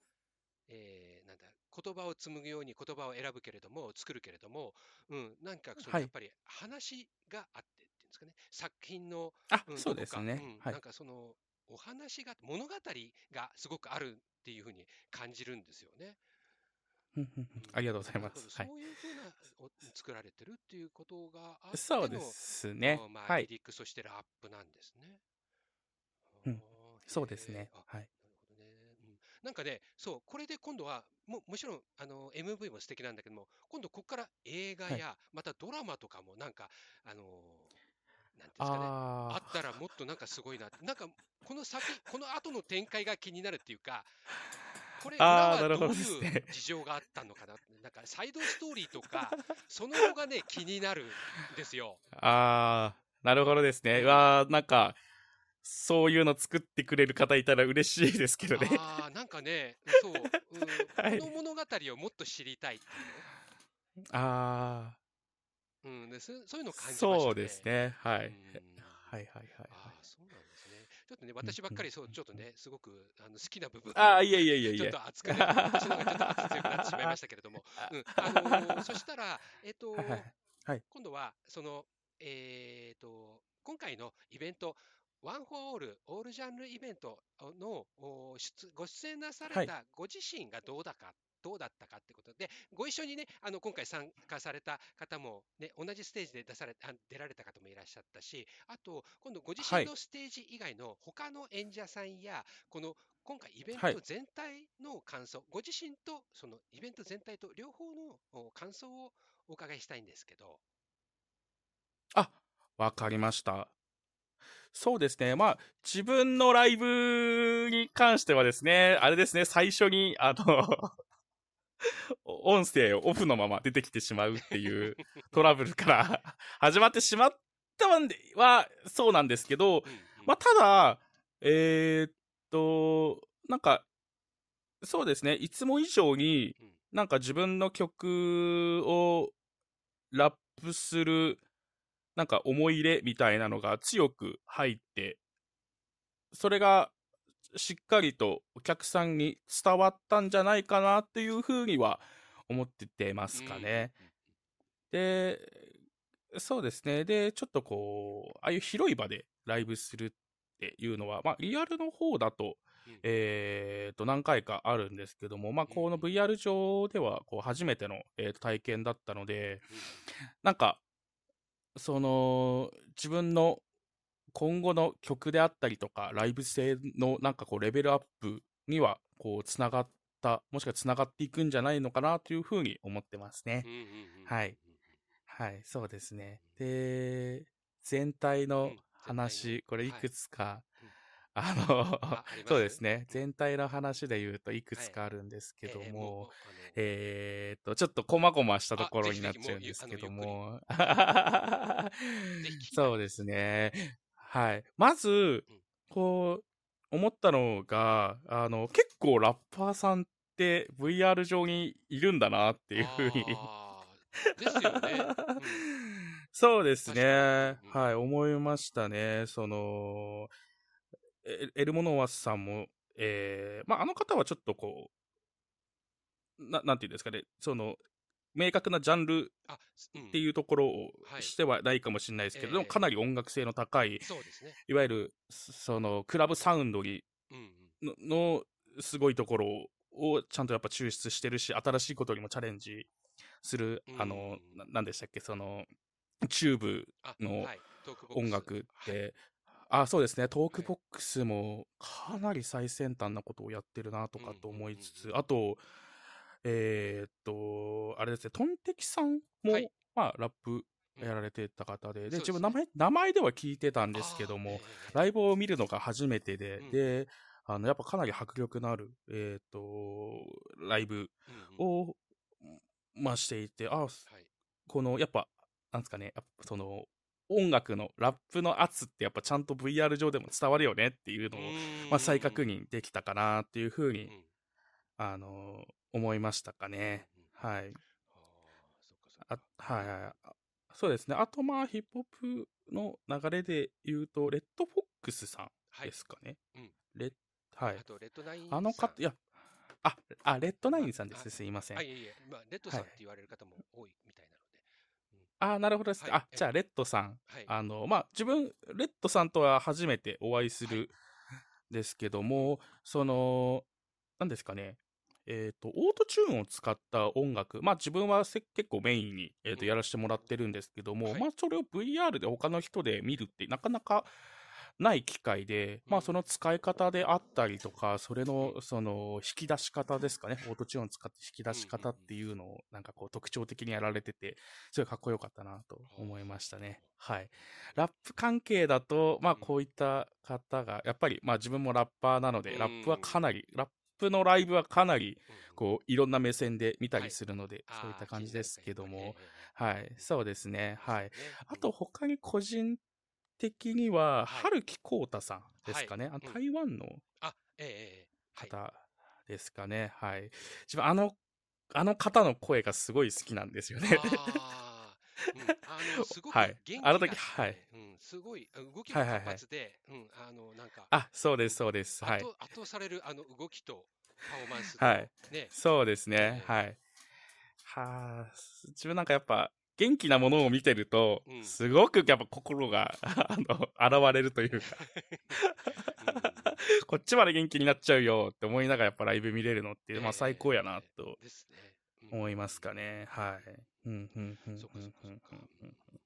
[SPEAKER 1] えーなんだ、言葉を紡ぐように言葉を選ぶけれども、作るけれども、うん、なんかその
[SPEAKER 2] はい
[SPEAKER 1] やっぱり話があってっていうんですかね、作品の、
[SPEAKER 2] あ、
[SPEAKER 1] うん、
[SPEAKER 2] そうですね。
[SPEAKER 1] うん、
[SPEAKER 2] はい
[SPEAKER 1] なん。かそのお話が、物語がすごくあるっていうふうに感じるんですよね。
[SPEAKER 2] ありがとうございます。はい。
[SPEAKER 1] そういうふうなお作られてるっていうことがあって
[SPEAKER 2] そうで
[SPEAKER 1] の、
[SPEAKER 2] すね
[SPEAKER 1] あ。まあ、
[SPEAKER 2] はい。
[SPEAKER 1] リリック、そしてラップなんですね。
[SPEAKER 2] うんそうですね。はい。
[SPEAKER 1] なるほどね。うん、なんかね、そう、これで今度は、ももちろんあの MV も素敵なんだけども、今度ここから映画
[SPEAKER 2] はい。
[SPEAKER 1] や、またドラマとかもなんか、あのなんていうんですかね、あ
[SPEAKER 2] あ
[SPEAKER 1] ったらもっとなんかすごいなって、なんかこの先、この後の展開が気になるっていうか、これ、
[SPEAKER 2] あ、
[SPEAKER 1] 裏
[SPEAKER 2] ああ、なるほ
[SPEAKER 1] はどういう。事情があったのかななんかサイドストーリーとか、その後がね、気になるんですよ。
[SPEAKER 2] ああ、なるほどですね。う
[SPEAKER 1] うん。
[SPEAKER 2] わーなんか、そういうの作ってくれる方いたら嬉しいですけどね。
[SPEAKER 1] ああ、なんかね、そう、うん、
[SPEAKER 2] はい。
[SPEAKER 1] この物語をもっと知りたい。
[SPEAKER 2] ああ、
[SPEAKER 1] うん、でそそういうのを感じまし
[SPEAKER 2] そう
[SPEAKER 1] たね。
[SPEAKER 2] ですね。はい。
[SPEAKER 1] うん。
[SPEAKER 2] はいはいはいはい。
[SPEAKER 1] ああ、そうなん。ちょっとね、私ばっかり、そう、
[SPEAKER 2] うん
[SPEAKER 1] ちょっとね、すごくあの好きな部分
[SPEAKER 2] あいえいえいえいえ。
[SPEAKER 1] ちょっと熱くね、私の方がちょっと熱強くなってしまいましたけれども、うん、あのーそしたら、えっ
[SPEAKER 2] はいはい
[SPEAKER 1] と、
[SPEAKER 2] はい。
[SPEAKER 1] 今度は、その、えっと、今回のイベント、ワン・フォー・オール、オールジャンルイベントのご出演なさ
[SPEAKER 2] はい。
[SPEAKER 1] れたご自身がどうだか、どうだったかってことで、ご一緒にね、あの今回参加された方も、ね、同じステージで出されあ出られた方もいらっしゃったし、あと、今度ご自
[SPEAKER 2] はい。
[SPEAKER 1] 身のステージ以外の他の演者さんや、この今回イベン
[SPEAKER 2] はい。
[SPEAKER 1] ト全体の感想、ご自身とそのイベント全体と両方のお感想をお伺いしたいんですけど。
[SPEAKER 2] あ、わかりました。そうですね。まあ、自分のライブに関してはですね、あれですね、最初に、あの 音声をオフのまま出てきてしまうっていう トラブルから 始まってしまったんでは、そうなんですけど、まあ、ただ、えーっと、なんか、そうですね、いつも以上に、
[SPEAKER 1] うん。
[SPEAKER 2] なんか自分の曲をラップする、なんか思い入れみたいなのが強く入って、それがしっかりとお客さんに伝わったんじゃないかなっていうふうには思っててますかね。で、そうですね。で、ちょっとこう、ああいう広い場でライブするっていうのは、まあ、リアルの方だと、えーと、何回かあるんですけども、まあ、この VR 上では、こう、初めての、えーと体験だったので、なんか、その、自分の今後の曲であったりとか、ライブ性のなんかこう、レベルアップには、こう、つながった、もしくはつながっていくんじゃないのかなというふうに思ってますね。はい。はい、そうですね。で、全体
[SPEAKER 1] うん。
[SPEAKER 2] の。話、
[SPEAKER 1] の
[SPEAKER 2] これい
[SPEAKER 1] はい
[SPEAKER 2] くつか、
[SPEAKER 1] うん。
[SPEAKER 2] あの、
[SPEAKER 1] あ
[SPEAKER 2] そうですね。全体の話で言うといくつかあるんですけど
[SPEAKER 1] ええ
[SPEAKER 2] も、
[SPEAKER 1] うあの
[SPEAKER 2] えーっと、ちょっと細々したと
[SPEAKER 1] あ
[SPEAKER 2] ころになっちゃうんですけども、そうですね。はい。まず、こう、思ったのが、あの、結構ラッパーさんって VR 上にいるんだなっていうふうに
[SPEAKER 1] ですよね。うん
[SPEAKER 2] そうです
[SPEAKER 1] 確
[SPEAKER 2] ね。
[SPEAKER 1] うん
[SPEAKER 2] はい、思いましたね。その、エエルモノワスさんも、えーまあ、あの方はちょっとこう、ななんていうんですかね、その、明確なジャンルっていうところを
[SPEAKER 1] はい
[SPEAKER 2] してはないかもしれないですけど、でも
[SPEAKER 1] ええ
[SPEAKER 2] かなり音楽性の高い。いわゆる、その、クラブサウンドにののすごいところをちゃんとやっぱ抽出してるし、新しいことにもチャレンジする、
[SPEAKER 1] うん
[SPEAKER 2] あの、ななんでしたっけ、その、チューブ
[SPEAKER 1] あ
[SPEAKER 2] の音楽っ
[SPEAKER 1] はい。
[SPEAKER 2] て、あ、そうですね、トークボックスもかなり最先端なことをやってるなとかと思いつつ、あと、えーっと、あれですね、トンテキさんも、
[SPEAKER 1] はい。
[SPEAKER 2] まあ、ラップ
[SPEAKER 1] うん。
[SPEAKER 2] やられてた方で、で、自分名前、名前では聞いてたんですけども、ライブを見るのが初めてで、
[SPEAKER 1] うん。
[SPEAKER 2] で、あの、やっぱかなり迫力のある、えーっと、ライブ
[SPEAKER 1] うんうん。
[SPEAKER 2] を、まあ、していて、あ、
[SPEAKER 1] はい。
[SPEAKER 2] この、やっぱ、なんですかね、その、音楽のラップの圧ってやっぱちゃんと VR 上でも伝わるよねっていうのを、まあ、再確認できたかなっていうふうに、あの思いましたかね。はい。
[SPEAKER 1] あ
[SPEAKER 2] はいはいはい。そうですね。あと、まあ、ヒップホップの流れで言うと、レッドフォックスさん
[SPEAKER 1] はい
[SPEAKER 2] ですかね。
[SPEAKER 1] うん
[SPEAKER 2] レッはい
[SPEAKER 1] あ。とレッドナイン
[SPEAKER 2] あの方、いや、あ、あ、レッドナインさんです。すいません
[SPEAKER 1] あ、。いえいえ、まあ、レッドさんって言われる方も多いみたいなので。
[SPEAKER 2] あ、なるほどですか。
[SPEAKER 1] はい
[SPEAKER 2] あ、じゃあ、レッドさん。
[SPEAKER 1] はい。
[SPEAKER 2] あの、まあ、自分、レッドさんとは初めてお会いするですけども、その、なんですかね。えっ、と、オートチューンを使った音楽、まあ自分はせ結構メインに、えーと
[SPEAKER 1] うん。
[SPEAKER 2] やらせてもらってるんですけども、
[SPEAKER 1] はい。
[SPEAKER 2] まあそれを VR で他の人で見るってなかなかない機会で、まあその使い方であったりとか、それのその引き出し方ですかね、オートチューンを使って引き出し方っていうのをなんかこう特徴的にやられてて、すごいかっこよかったなと思いましたね。はい。ラップ関係だと、まあこういった方が、やっぱりまあ自分もラッパーなので、
[SPEAKER 1] うん。
[SPEAKER 2] ラップはかなり、ラップのライブはかなり、
[SPEAKER 1] うん。
[SPEAKER 2] こういろんな目線で見た
[SPEAKER 1] はい。
[SPEAKER 2] りするので、
[SPEAKER 1] あー
[SPEAKER 2] そういった感じですけども、はい、そうですね、はい。
[SPEAKER 1] ね。
[SPEAKER 2] あと、他に個人的には、
[SPEAKER 1] はい。
[SPEAKER 2] 春木浩太さんですかね、あの
[SPEAKER 1] うん。
[SPEAKER 2] 台湾の。方ですかね、はい。自分、あの、あの方の声がすごい好きなんですよね。
[SPEAKER 1] あーうん、あの すごく
[SPEAKER 2] はい。
[SPEAKER 1] 元気が
[SPEAKER 2] あの時はい。
[SPEAKER 1] うん、すごい動きが
[SPEAKER 2] はいはい。はい
[SPEAKER 1] 活発で、うん、あのなんか
[SPEAKER 2] あ、そうです、そうです。はい。
[SPEAKER 1] 圧倒されるあの動きとパフォーマンスと
[SPEAKER 2] はい。
[SPEAKER 1] ね、
[SPEAKER 2] そうですね。
[SPEAKER 1] え、え。
[SPEAKER 2] はい。はあ、自分なんかやっぱ、元気なものを見てると
[SPEAKER 1] う、ん。
[SPEAKER 2] すごくやっぱ心が、あの、現れるというか、こっちまで元気になっちゃうよって思いながらやっぱライブ見れるのって、まあ最高やなと思いますかね。はい。うん、うん、うん、
[SPEAKER 1] そっかそっか。そ
[SPEAKER 2] うんうんうん。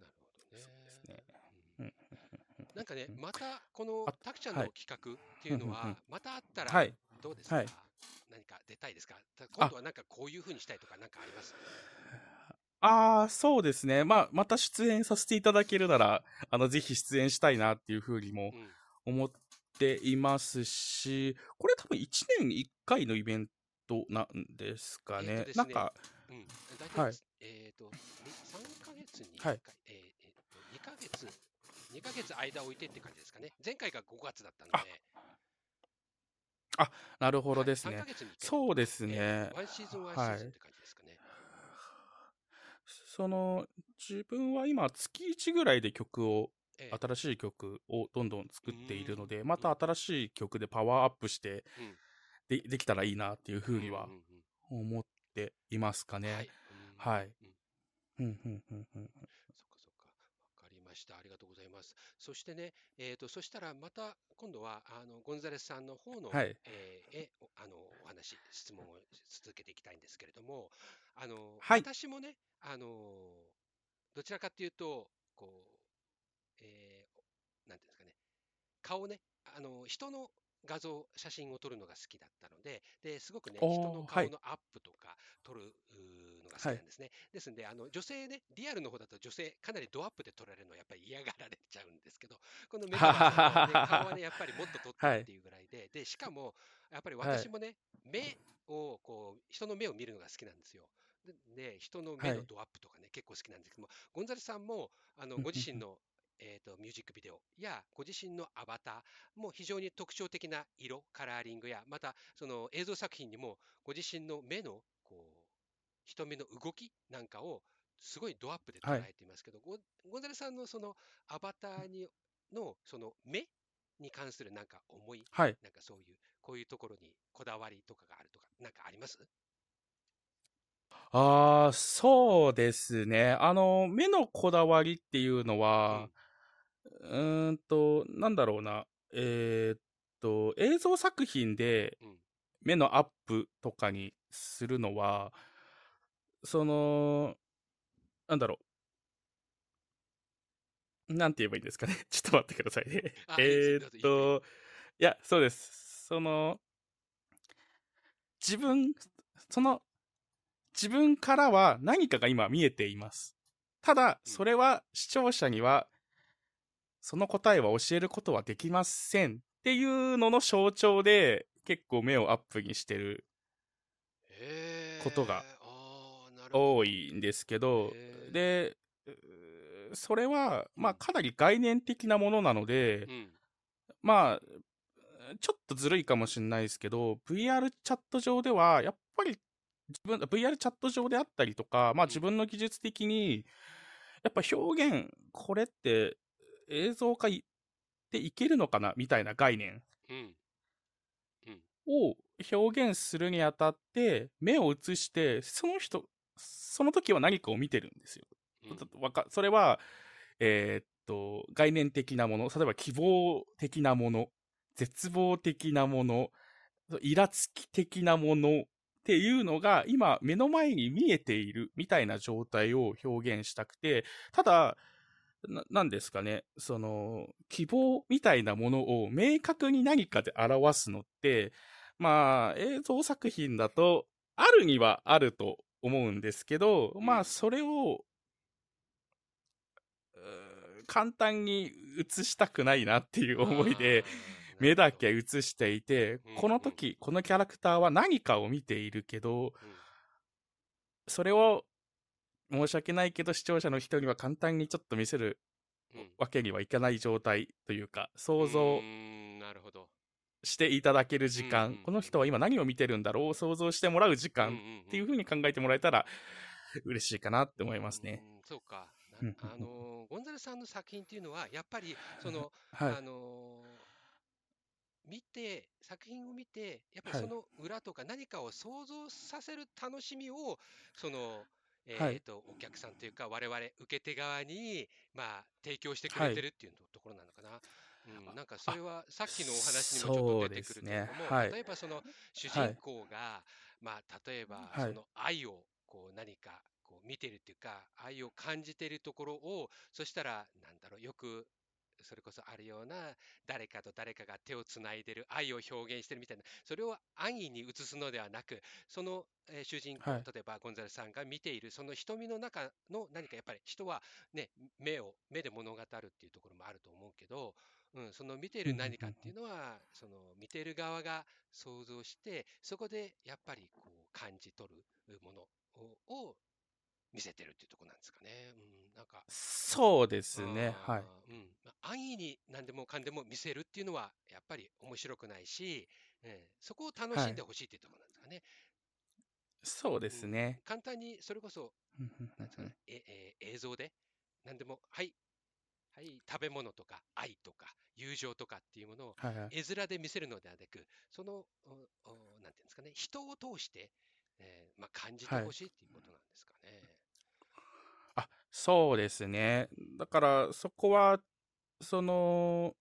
[SPEAKER 1] なるほどね。
[SPEAKER 2] そうですね。
[SPEAKER 1] なんかね
[SPEAKER 2] う、ん。
[SPEAKER 1] またこの
[SPEAKER 2] あ
[SPEAKER 1] たくちゃんの
[SPEAKER 2] はい。
[SPEAKER 1] 企画っていうのは、またあったら
[SPEAKER 2] はい。
[SPEAKER 1] どうですか、
[SPEAKER 2] はい。
[SPEAKER 1] 何か出たいですか？た今度はなんかこういうふうにしたいとかなんかあります？
[SPEAKER 2] ああ、そうですね。まあ、また出演させていただけるなら、あの、ぜひ出演したいなっていうふうにも
[SPEAKER 1] うん。
[SPEAKER 2] 思っていますし、これ多分1年1回のイベントなんですかね。
[SPEAKER 1] ね。
[SPEAKER 2] なんか、
[SPEAKER 1] うん、大体、
[SPEAKER 2] はい。
[SPEAKER 1] えっ、と、3ヶ月に1回、
[SPEAKER 2] はい。
[SPEAKER 1] えーえーと、2ヶ月、2ヶ月間置いてって感じですかね。前回が5月だったので、
[SPEAKER 2] なるほどです
[SPEAKER 1] はい、3
[SPEAKER 2] ね。
[SPEAKER 1] ヶ。月に1回
[SPEAKER 2] そうですね。
[SPEAKER 1] えーワンシーズンワンシーズンって感じですかね。
[SPEAKER 2] その、自分は今、月1ぐらいで曲を、
[SPEAKER 1] えー
[SPEAKER 2] 新しい曲をどんどん作っているので、また新しい曲でパワーアップして
[SPEAKER 1] うん。
[SPEAKER 2] で、できたらいいなっていうふうには思っていますかね。
[SPEAKER 1] うんはい。
[SPEAKER 2] はい
[SPEAKER 1] うん
[SPEAKER 2] うんうんうんうん
[SPEAKER 1] そっかそっか。わかりました。ありがとうございます。そしてね、えっ、と、そしたらまた今度は、あの、ゴンザレスさんの方の、
[SPEAKER 2] はい
[SPEAKER 1] えーえおあの、お話、質問を続けていきたいんですけれども、あの、
[SPEAKER 2] はい
[SPEAKER 1] 私もね、あの、どちらかっていうと、こう、えーなんていうんですかね、顔ね、あの、人の画像、写真を撮るのが好きだったので、ですごくね、人の
[SPEAKER 2] はい。
[SPEAKER 1] 顔のアップとか撮るのが好きなんですね。ですんで、あの女性ね、リアルの方だと女性、かなりドアップで撮られるのはやっぱり嫌がられちゃうんですけど、このメタバースだとね顔はね、やっぱりもっと撮ってっていうぐらいで、で、しかも、やっぱり私もね、目を、こう、人の目を見るのが好きなんですよ。で、で人の目
[SPEAKER 2] はい。
[SPEAKER 1] のドアップとかね、結構好きなんですけども、ゴンザレスさんも、あの、ご自身の、えーと、ミュージックビデオやご自身のアバターも非常に特徴的な色、カラーリングや、またその映像作品にもご自身の目のこう瞳の動きなんかをすごいドアップで捉えていますけど、ゴゴンザレスさんのそのアバターにのその目に関するなんか思い、
[SPEAKER 2] はい。
[SPEAKER 1] なんかそういう、こういうところにこだわりとかがあるとか、なんかあります？
[SPEAKER 2] ああ、そうですね。あの、目のこだわりっていうのは、うーんと、なんだろうな。えーっと、映像作品で
[SPEAKER 1] うん
[SPEAKER 2] 目のアップとかにするのは、その、なんだろう。なんて言えばいいんですかね。ちょっと待ってくださいねえっと、いや、そうです。その、自分、その、自分からは何かが今見えています。ただ、
[SPEAKER 1] うん
[SPEAKER 2] それは視聴者には、その答えは教えることはできませんっていうのの象徴で、結構目をアップにしてることが多いんですけどで、それは、まあ、かなり概念的なものなので、
[SPEAKER 1] うん。
[SPEAKER 2] まあ、ちょっとずるいかもしれないですけど、VR チャット上では、やっぱり自分、VR チャット上であったりとか、まあ
[SPEAKER 1] うん。
[SPEAKER 2] 自分の技術的に、やっぱ表現、これって映像化いっていけるのかな？みたいな概念。
[SPEAKER 1] うん。
[SPEAKER 2] を表現するにあたって、目を映して、その人、その時は何かを見てるんですよ。それは、えーっと、概念的なもの、例えば希望的なもの、絶望的なもの、イラつき的なものっていうのが今目の前に見えているみたいな状態を表現したくて、ただ、ななんですかね、その、希望みたいなものを明確に何かで表すのって、まあ、映像作品だと、あるにはあると思うんですけど、
[SPEAKER 1] うん。
[SPEAKER 2] まあ、それを、簡単に映したくないなっていう思いで、目だけ映していて
[SPEAKER 1] うん、
[SPEAKER 2] この時、このキャラクターは何かを見ているけど、
[SPEAKER 1] うん。
[SPEAKER 2] それを、申し訳ないけど、視聴者の人には簡単にちょっと見せる
[SPEAKER 1] うん
[SPEAKER 2] わけにはいかない状態というか、想像
[SPEAKER 1] なるほど。
[SPEAKER 2] していただける時間、この人は今何を見てるんだろう？を想像してもらう時間っていう風に考えてもらえたら嬉しいかなって思いますね。
[SPEAKER 1] うん。そうか。あのーゴンザレスさんの作品っていうのは、やっぱり、その、
[SPEAKER 2] はい
[SPEAKER 1] あ。のー見て、作品を見て、やっぱり
[SPEAKER 2] はい
[SPEAKER 1] その裏とか何かを想像させる楽しみを、その、えー
[SPEAKER 2] はい
[SPEAKER 1] と、お客さんというか、我々受け手側に、まあ、提供してくれてるっていうところなのかな。うん、なんかそれはさっきのお話にもちょっと出てくるけれども、
[SPEAKER 2] ね。はい。
[SPEAKER 1] 例えばその主
[SPEAKER 2] はい
[SPEAKER 1] 人公が、まあ、例えば
[SPEAKER 2] はい。
[SPEAKER 1] その愛をこう何かこう見てるっていうか、愛を感じてるところを、そしたら、なんだろう、よくそれこそあるような、誰かと誰かが手をつないでる愛を表現してるみたいな、それを安易に映すのではなく、その、えー主人公、
[SPEAKER 2] はい。
[SPEAKER 1] 例えばゴンザレスさんが見ている、その瞳の中の何かやっぱり人はね、目を、目で物語るっていうところもあると思うけど、うん、その見ている何かっていうのは、その見ている側が想像して、そこでやっぱりこう感じ取るものをを見せてるっていうところなんですかね。うん、なんか、
[SPEAKER 2] そうですね。はい。
[SPEAKER 1] うん、まあ安易に何でもかんでも見せるっていうのは、やっぱり面白くないし、えーそこを楽しんでほしいっていうところなんですかね。
[SPEAKER 2] そうですね。
[SPEAKER 1] 簡単にそれこそ、
[SPEAKER 2] うんうん
[SPEAKER 1] なんですか
[SPEAKER 2] うん
[SPEAKER 1] ねええー映像で、何でも、はい、はい、食べ物とか愛とか友情とかっていうものを
[SPEAKER 2] はいはい。
[SPEAKER 1] 絵面で見せるのではなく、その、おおなんていうんですかね、人を通して、えーまあ、感じてほしいっていうことなんですかね。
[SPEAKER 2] あ、そうですね。だから、そこは、その、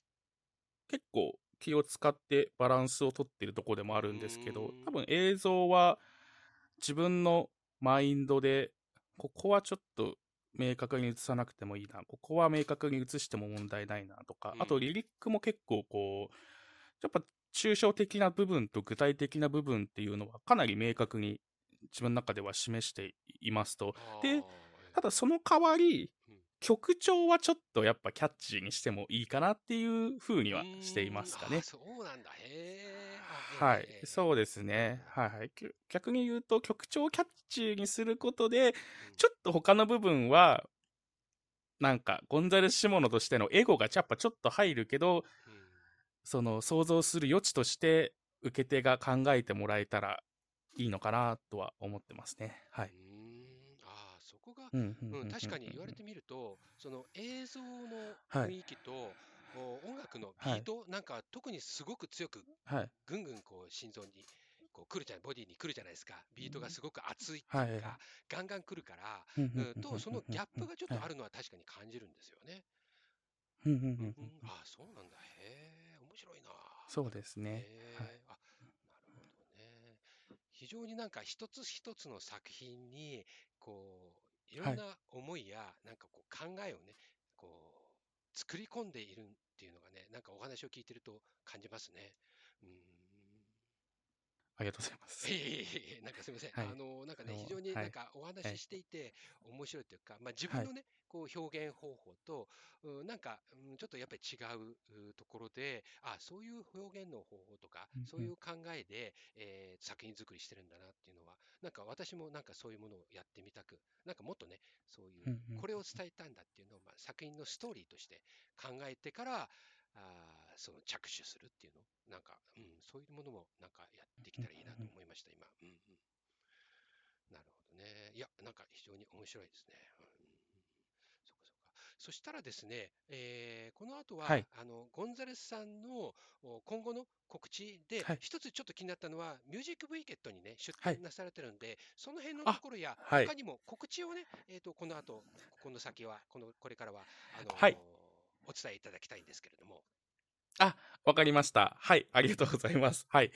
[SPEAKER 2] 結構気を使ってバランスをとってるとこでもあるんですけど多分映像は自分のマインドで、ここはちょっと明確に映さなくてもいいな、ここは明確に映しても問題ないなとか、
[SPEAKER 1] うん
[SPEAKER 2] あとリリックも結構こう、やっぱ抽象的な部分と具体的な部分っていうのはかなり明確に自分の中では示していますと。でただその代わり
[SPEAKER 1] うん、
[SPEAKER 2] 曲調はちょっとやっぱキャッチーにしてもいいかなっていう風にはしていますかね。
[SPEAKER 1] そうなんだ。へ
[SPEAKER 2] はいそうですね。はい逆に言うと曲調をキャッチーにすることで、
[SPEAKER 1] うん
[SPEAKER 2] ちょっと他の部分は、なんか、ゴンザレス・シモノとしてのエゴがやっぱちょっと入るけど、
[SPEAKER 1] うん
[SPEAKER 2] その想像する余地として受け手が考えてもらえたらいいのかなとは思ってますね。はい。
[SPEAKER 1] ああ、そこが、
[SPEAKER 2] うん
[SPEAKER 1] うん、確かに言われてみると、その映像の
[SPEAKER 2] はい
[SPEAKER 1] 雰囲気と、お音楽のビート、なんか特にすごく強く
[SPEAKER 2] はい。
[SPEAKER 1] ぐんぐんこう心臓にこう来るじゃない、ボディに来るじゃないですか。ビートがすごく熱いって
[SPEAKER 2] はい
[SPEAKER 1] いうか、ガンガン来るから、
[SPEAKER 2] うん
[SPEAKER 1] うん、と、そのギャップがちょっとあ
[SPEAKER 2] る。
[SPEAKER 1] るのは確かに感じるんですよね。
[SPEAKER 2] うん
[SPEAKER 1] ああ、そうなんだ。へえ、面白いな。
[SPEAKER 2] そうですね。
[SPEAKER 1] あ、なるほどね。非常になんか一つ一つの作品に、こう、いろんな思いや、なんかこう考えをね、こう、作り込んでいるっていうのがね、なんかお話を聞いてると感じますね。うーん。
[SPEAKER 2] ありがとうございます。
[SPEAKER 1] い。えいえなんかすみません。
[SPEAKER 2] はい。
[SPEAKER 1] あの、なんかね、非常に
[SPEAKER 2] はい
[SPEAKER 1] なんかお
[SPEAKER 2] はい。
[SPEAKER 1] 話ししていて面白いというか、まあ自分のね、こう表現方法と、うんなんか、うんちょっとやっぱり違ううところで、あ、そういう表現の方法とかそういう考えで、えー作品作りしてるんだなっていうのは、なんか私もなんかそういうものをやってみたく、なんかもっとね、そういうこれを伝えたんだっていうのを、まあ、作品のストーリーとして考えてから、あーその着手するっていうの、なんか、うん、そういうものもなんかやってきたらいいなと思いました、今。うんうん。なるほどね。いや、なんか非常に面白いですね。うんそうかそうか。そしたらですね、えーこの後は、
[SPEAKER 2] はい
[SPEAKER 1] あの、ゴンザレスさんのお今後の告知で、
[SPEAKER 2] はい
[SPEAKER 1] 一つちょっと気になったのは、ミュージックブイケットにね、出
[SPEAKER 2] はい
[SPEAKER 1] 展なされてるんで、その辺の
[SPEAKER 2] あ
[SPEAKER 1] ところや、
[SPEAKER 2] はい
[SPEAKER 1] 他にも告知をね、えっ、と、この後、この先は、この、これからは、あの
[SPEAKER 2] はい
[SPEAKER 1] お伝えいただきたいんですけれども。
[SPEAKER 2] わかりました。はい。ありがとうございます。はい。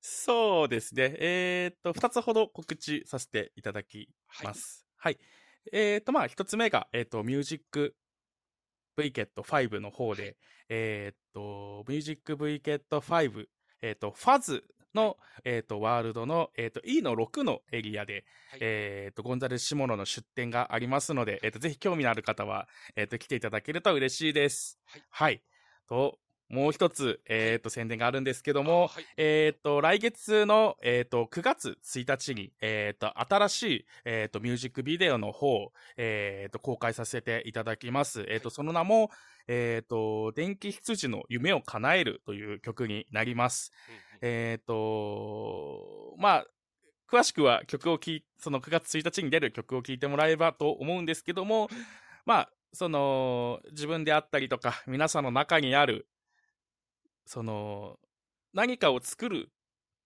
[SPEAKER 2] そうですね。えーっと、二つほど告知させていただきます。はい。えーっと、まあ、一つ目が、えーっと、ミュージック v ケット5の方で、
[SPEAKER 1] はい
[SPEAKER 2] えーっと、ミュージック v ケット5、えーっと、ファズの、えーっと、ワールドの、えーっと、E の6のエリアで、
[SPEAKER 1] はい
[SPEAKER 2] えーっと、ゴンザレス・シモノの出店がありますので、えと、ぜひ興味のある方は、えと、来ていただけると嬉しいです。
[SPEAKER 1] はい
[SPEAKER 2] はい。と、もう一つ、えーっと、宣伝があるんですけど
[SPEAKER 1] あ
[SPEAKER 2] も、
[SPEAKER 1] はい
[SPEAKER 2] えーっと、来月の、えーっと、9月1日に、えと、新しい、えと、ミュージックビデオの方、えと、公開させていただきます。えと、
[SPEAKER 1] はい
[SPEAKER 2] その名も、えと、電気羊の夢を叶えるという曲になります。
[SPEAKER 1] うんうん
[SPEAKER 2] えと、まあ、詳しくは曲を聴い、その9月1日に出る曲を聴いてもらえばと思うんですけども、まあ、その、自分であったりとか、皆さんの中にある、その、何かを作る、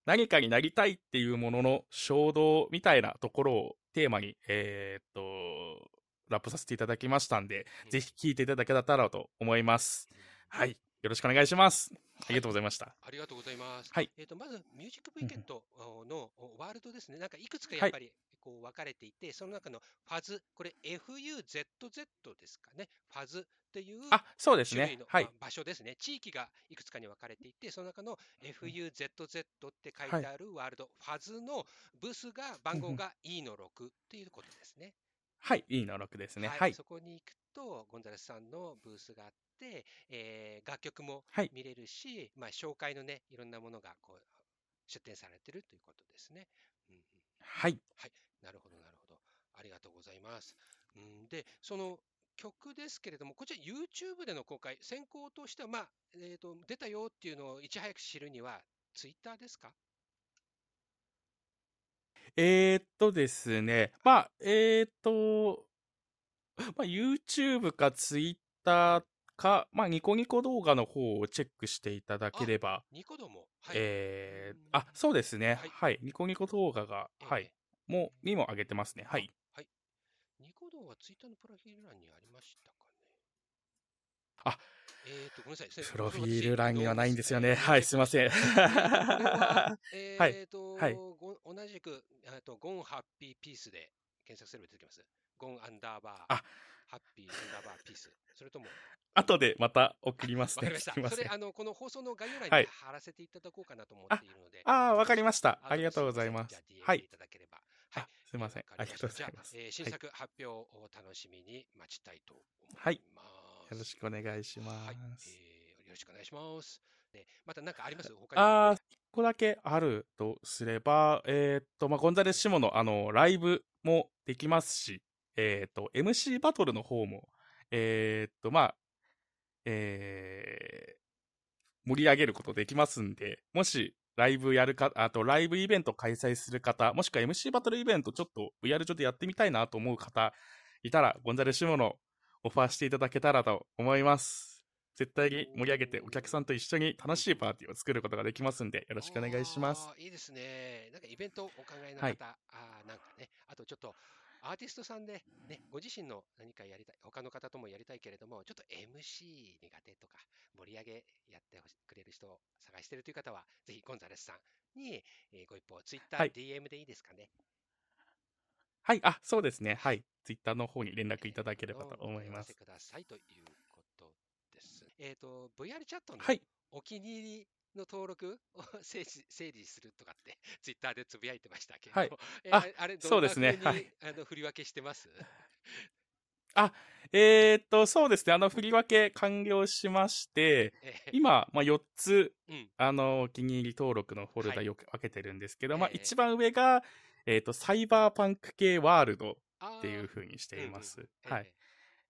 [SPEAKER 2] 何かになりたいっていうものの衝動みたいなところをテーマに、えーっと、ラップさせていただきましたんで、
[SPEAKER 1] うん
[SPEAKER 2] ぜひ聴いていただけたらと思います。はい。よろしくお願いします。ありがとうございました。
[SPEAKER 1] ありがとうございます。
[SPEAKER 2] はい
[SPEAKER 1] えっ、と、まず、ミュージックブイケットのワールドですね。なんかいくつか
[SPEAKER 2] はい
[SPEAKER 1] やっぱりこう分かれていて、その中のファズ、これ FUZZ ですかね。ファズっていう
[SPEAKER 2] あ、そうです
[SPEAKER 1] 種類の。
[SPEAKER 2] ねはい
[SPEAKER 1] まあ。場所ですね。地域がいくつかに分かれていて、その中の FUZZ って書いてあるワールド、ファズのブースが、番号が E の6っていうことですね。
[SPEAKER 2] はい。いいの6ですね。はい。
[SPEAKER 1] そこに行くと、ゴンザレスさんのブースがあって、えー楽曲も
[SPEAKER 2] はい
[SPEAKER 1] 見れるし、まあ、紹介のね、いろんなものがこう出展されてるということですね。うんうん、
[SPEAKER 2] はい。
[SPEAKER 1] なるほど、なるほど。ありがとうございます。うん、で、その曲ですけれども、こちら YouTube での公開、先行としては、まあ、えーと、出たよっていうのをいち早く知るには、Twitter ですか？
[SPEAKER 2] えー、っとですね。まあ、えー、っと、まあ、YouTube か Twitter か、まあ、ニコニコ動画の方をチェックしていただければ、
[SPEAKER 1] ニコ動も。はい。
[SPEAKER 2] えー
[SPEAKER 1] うん
[SPEAKER 2] あ、そうですね。
[SPEAKER 1] はい
[SPEAKER 2] はい。ニコニコ動画が、
[SPEAKER 1] ええ
[SPEAKER 2] はい。もう、にも上げてますね。はい。
[SPEAKER 1] はい。ニコ動はツイッターのプロフィール欄にありましたかね。
[SPEAKER 2] あ、
[SPEAKER 1] えっ、と、ごめんなさい。
[SPEAKER 2] プロフィール欄にはないんですよね。
[SPEAKER 1] 私
[SPEAKER 2] はい、すいません。
[SPEAKER 1] は、えっ、と、
[SPEAKER 2] はい
[SPEAKER 1] ご同じく、えっと、ゴンハッピーピースで検索すれば出てきます。ゴンアンダーバー、
[SPEAKER 2] あ
[SPEAKER 1] ハッピーアンダーバーピース。それとも、
[SPEAKER 2] 後でまた送りますね。
[SPEAKER 1] わかりました。
[SPEAKER 2] す
[SPEAKER 1] それ、。あの、この放送の概要欄
[SPEAKER 2] はい
[SPEAKER 1] に貼らせていただこうかなと思っているので。
[SPEAKER 2] ああ、わかりました。
[SPEAKER 1] あ
[SPEAKER 2] ありがとうございますはい
[SPEAKER 1] でい。ただければ。はい
[SPEAKER 2] あ、すいません。ありがとうございます。
[SPEAKER 1] じゃあえー新
[SPEAKER 2] はい
[SPEAKER 1] 作発表を楽しみに待ちたいと思います。
[SPEAKER 2] はいよろしくお願いしま
[SPEAKER 1] はい、
[SPEAKER 2] す。
[SPEAKER 1] えーよろしくお願いします。で、また何かあります？他に。
[SPEAKER 2] ああ、一個だけあるとすれば、えーっと、まあ、ゴンザレス・シモの、あの、ライブもできますし、えーっと、MC バトルの方も、えーっと、まあ、えー盛り上げることできますんで、もし、ライブやるか、あと、ライブイベント開催する方、もしくは MC バトルイベントちょっと VR 上でやってみたいなと思う方、いたら、ゴンザレス・シモのオファーしていただけたらと思います。絶対に盛り上げてお客さんと一緒に楽しいパーティーを作ることができますんで、よろしくお願いします。
[SPEAKER 1] いいですね。なんかイベントをお考えの方、
[SPEAKER 2] はい
[SPEAKER 1] あーなんかね、あとちょっとアーティストさんで、ね、ご自身の何かやりたい、他の方ともやりたいけれども、ちょっと MC 苦手とか、盛り上げやってくれる人を探しているという方は、ぜひゴンザレスさんに、えーご一報、ツイッター、
[SPEAKER 2] はい
[SPEAKER 1] DM でいいですかね。
[SPEAKER 2] はい、あ、そうですね。はい。ツイッターの方に連絡いただければと思います
[SPEAKER 1] お問合わせ。くださいということです。えっ、と、VR チャットの
[SPEAKER 2] はい。
[SPEAKER 1] お気に入りの登録を 整理整理するとかって、ツイッターでつぶやいてましたけど、
[SPEAKER 2] は い
[SPEAKER 1] え
[SPEAKER 2] あ
[SPEAKER 1] あれ、ど
[SPEAKER 2] そうんですね
[SPEAKER 1] な風に
[SPEAKER 2] はい
[SPEAKER 1] あの振り分けしてます？
[SPEAKER 2] えーっと、そうですね。あの、振り分け完了しまして、
[SPEAKER 1] えー
[SPEAKER 2] 今、まあ、4つ、
[SPEAKER 1] うん
[SPEAKER 2] あの、お気に入り登録のフォルダ
[SPEAKER 1] はい
[SPEAKER 2] よく分けてるんですけど、まあ、
[SPEAKER 1] ええ
[SPEAKER 2] 一番上が、えーっと、サイバーパンク系ワールド
[SPEAKER 1] あ
[SPEAKER 2] っていう
[SPEAKER 1] ー
[SPEAKER 2] 風にしています。
[SPEAKER 1] うんうん
[SPEAKER 2] はい。。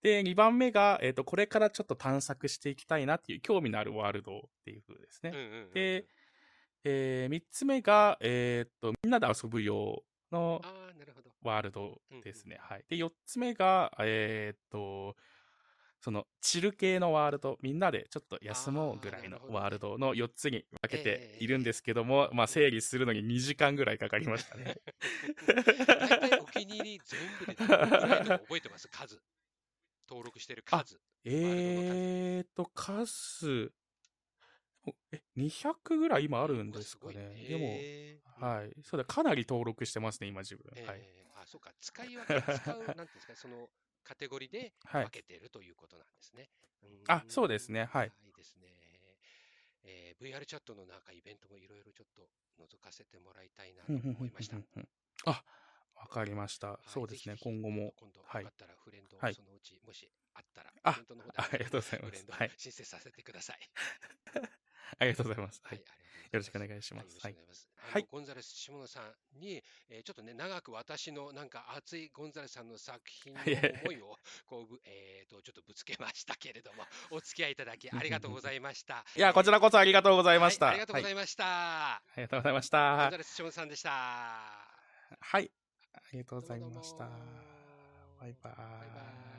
[SPEAKER 2] で、2番目が、えーっと、これからちょっと探索していきたいなっていう興味のあるワールドっていう風ですね。
[SPEAKER 1] ええうんうんうんうん
[SPEAKER 2] で、えー、3つ目が、えーっと、みんなで遊ぶ用の。ワールドですね。はい。で、4つ目が、えーっと、その、チル系のワールド、みんなでちょっっと休もうぐらいのワールドの4つに分けているんですけども、まあ整理するのに2時間ぐらいかかりましたね。
[SPEAKER 1] 大体お気に入り全部で覚えてます？数。登録してる数。
[SPEAKER 2] えーと、数、え、200ぐらい今あるんですかね。でも、はい。そうだ、かなり登録してますね、今自分。はい。
[SPEAKER 1] あ、そうか。使い分け、使う、なんていうんですか、その、カテゴリーで分けているということなんですね。
[SPEAKER 2] あ、そうですね。はい。
[SPEAKER 1] いいですね。えー、VR チャットの中、イベントもいろいろちょっと覗かせてもらいたいなと思いました。
[SPEAKER 2] あ、わかりました。そうですね。今後も。
[SPEAKER 1] 今度、よかったらフレンド、そのうち、もしあったら、
[SPEAKER 2] あ、ありがとうございます。
[SPEAKER 1] はい。申請させてください。
[SPEAKER 2] ありがとうございます。はい。よろしくお願いします。
[SPEAKER 1] はい。はい、ゴンザレス下野さんに、えー、ちょっとね、長く私のなんか熱いゴンザレスさんの作品の思いを、こう、えっ、ー、と、ちょっとぶつけましたけれども、お付き合いいただきありがとうございました。
[SPEAKER 2] いや、こちらこそありがとうございました。はい、
[SPEAKER 1] ありがとうございました、は
[SPEAKER 2] い。ありがとうございました。
[SPEAKER 1] ゴンザレス下野さんでした。
[SPEAKER 2] はい。ありがとうございました。バイバイ。バイバイ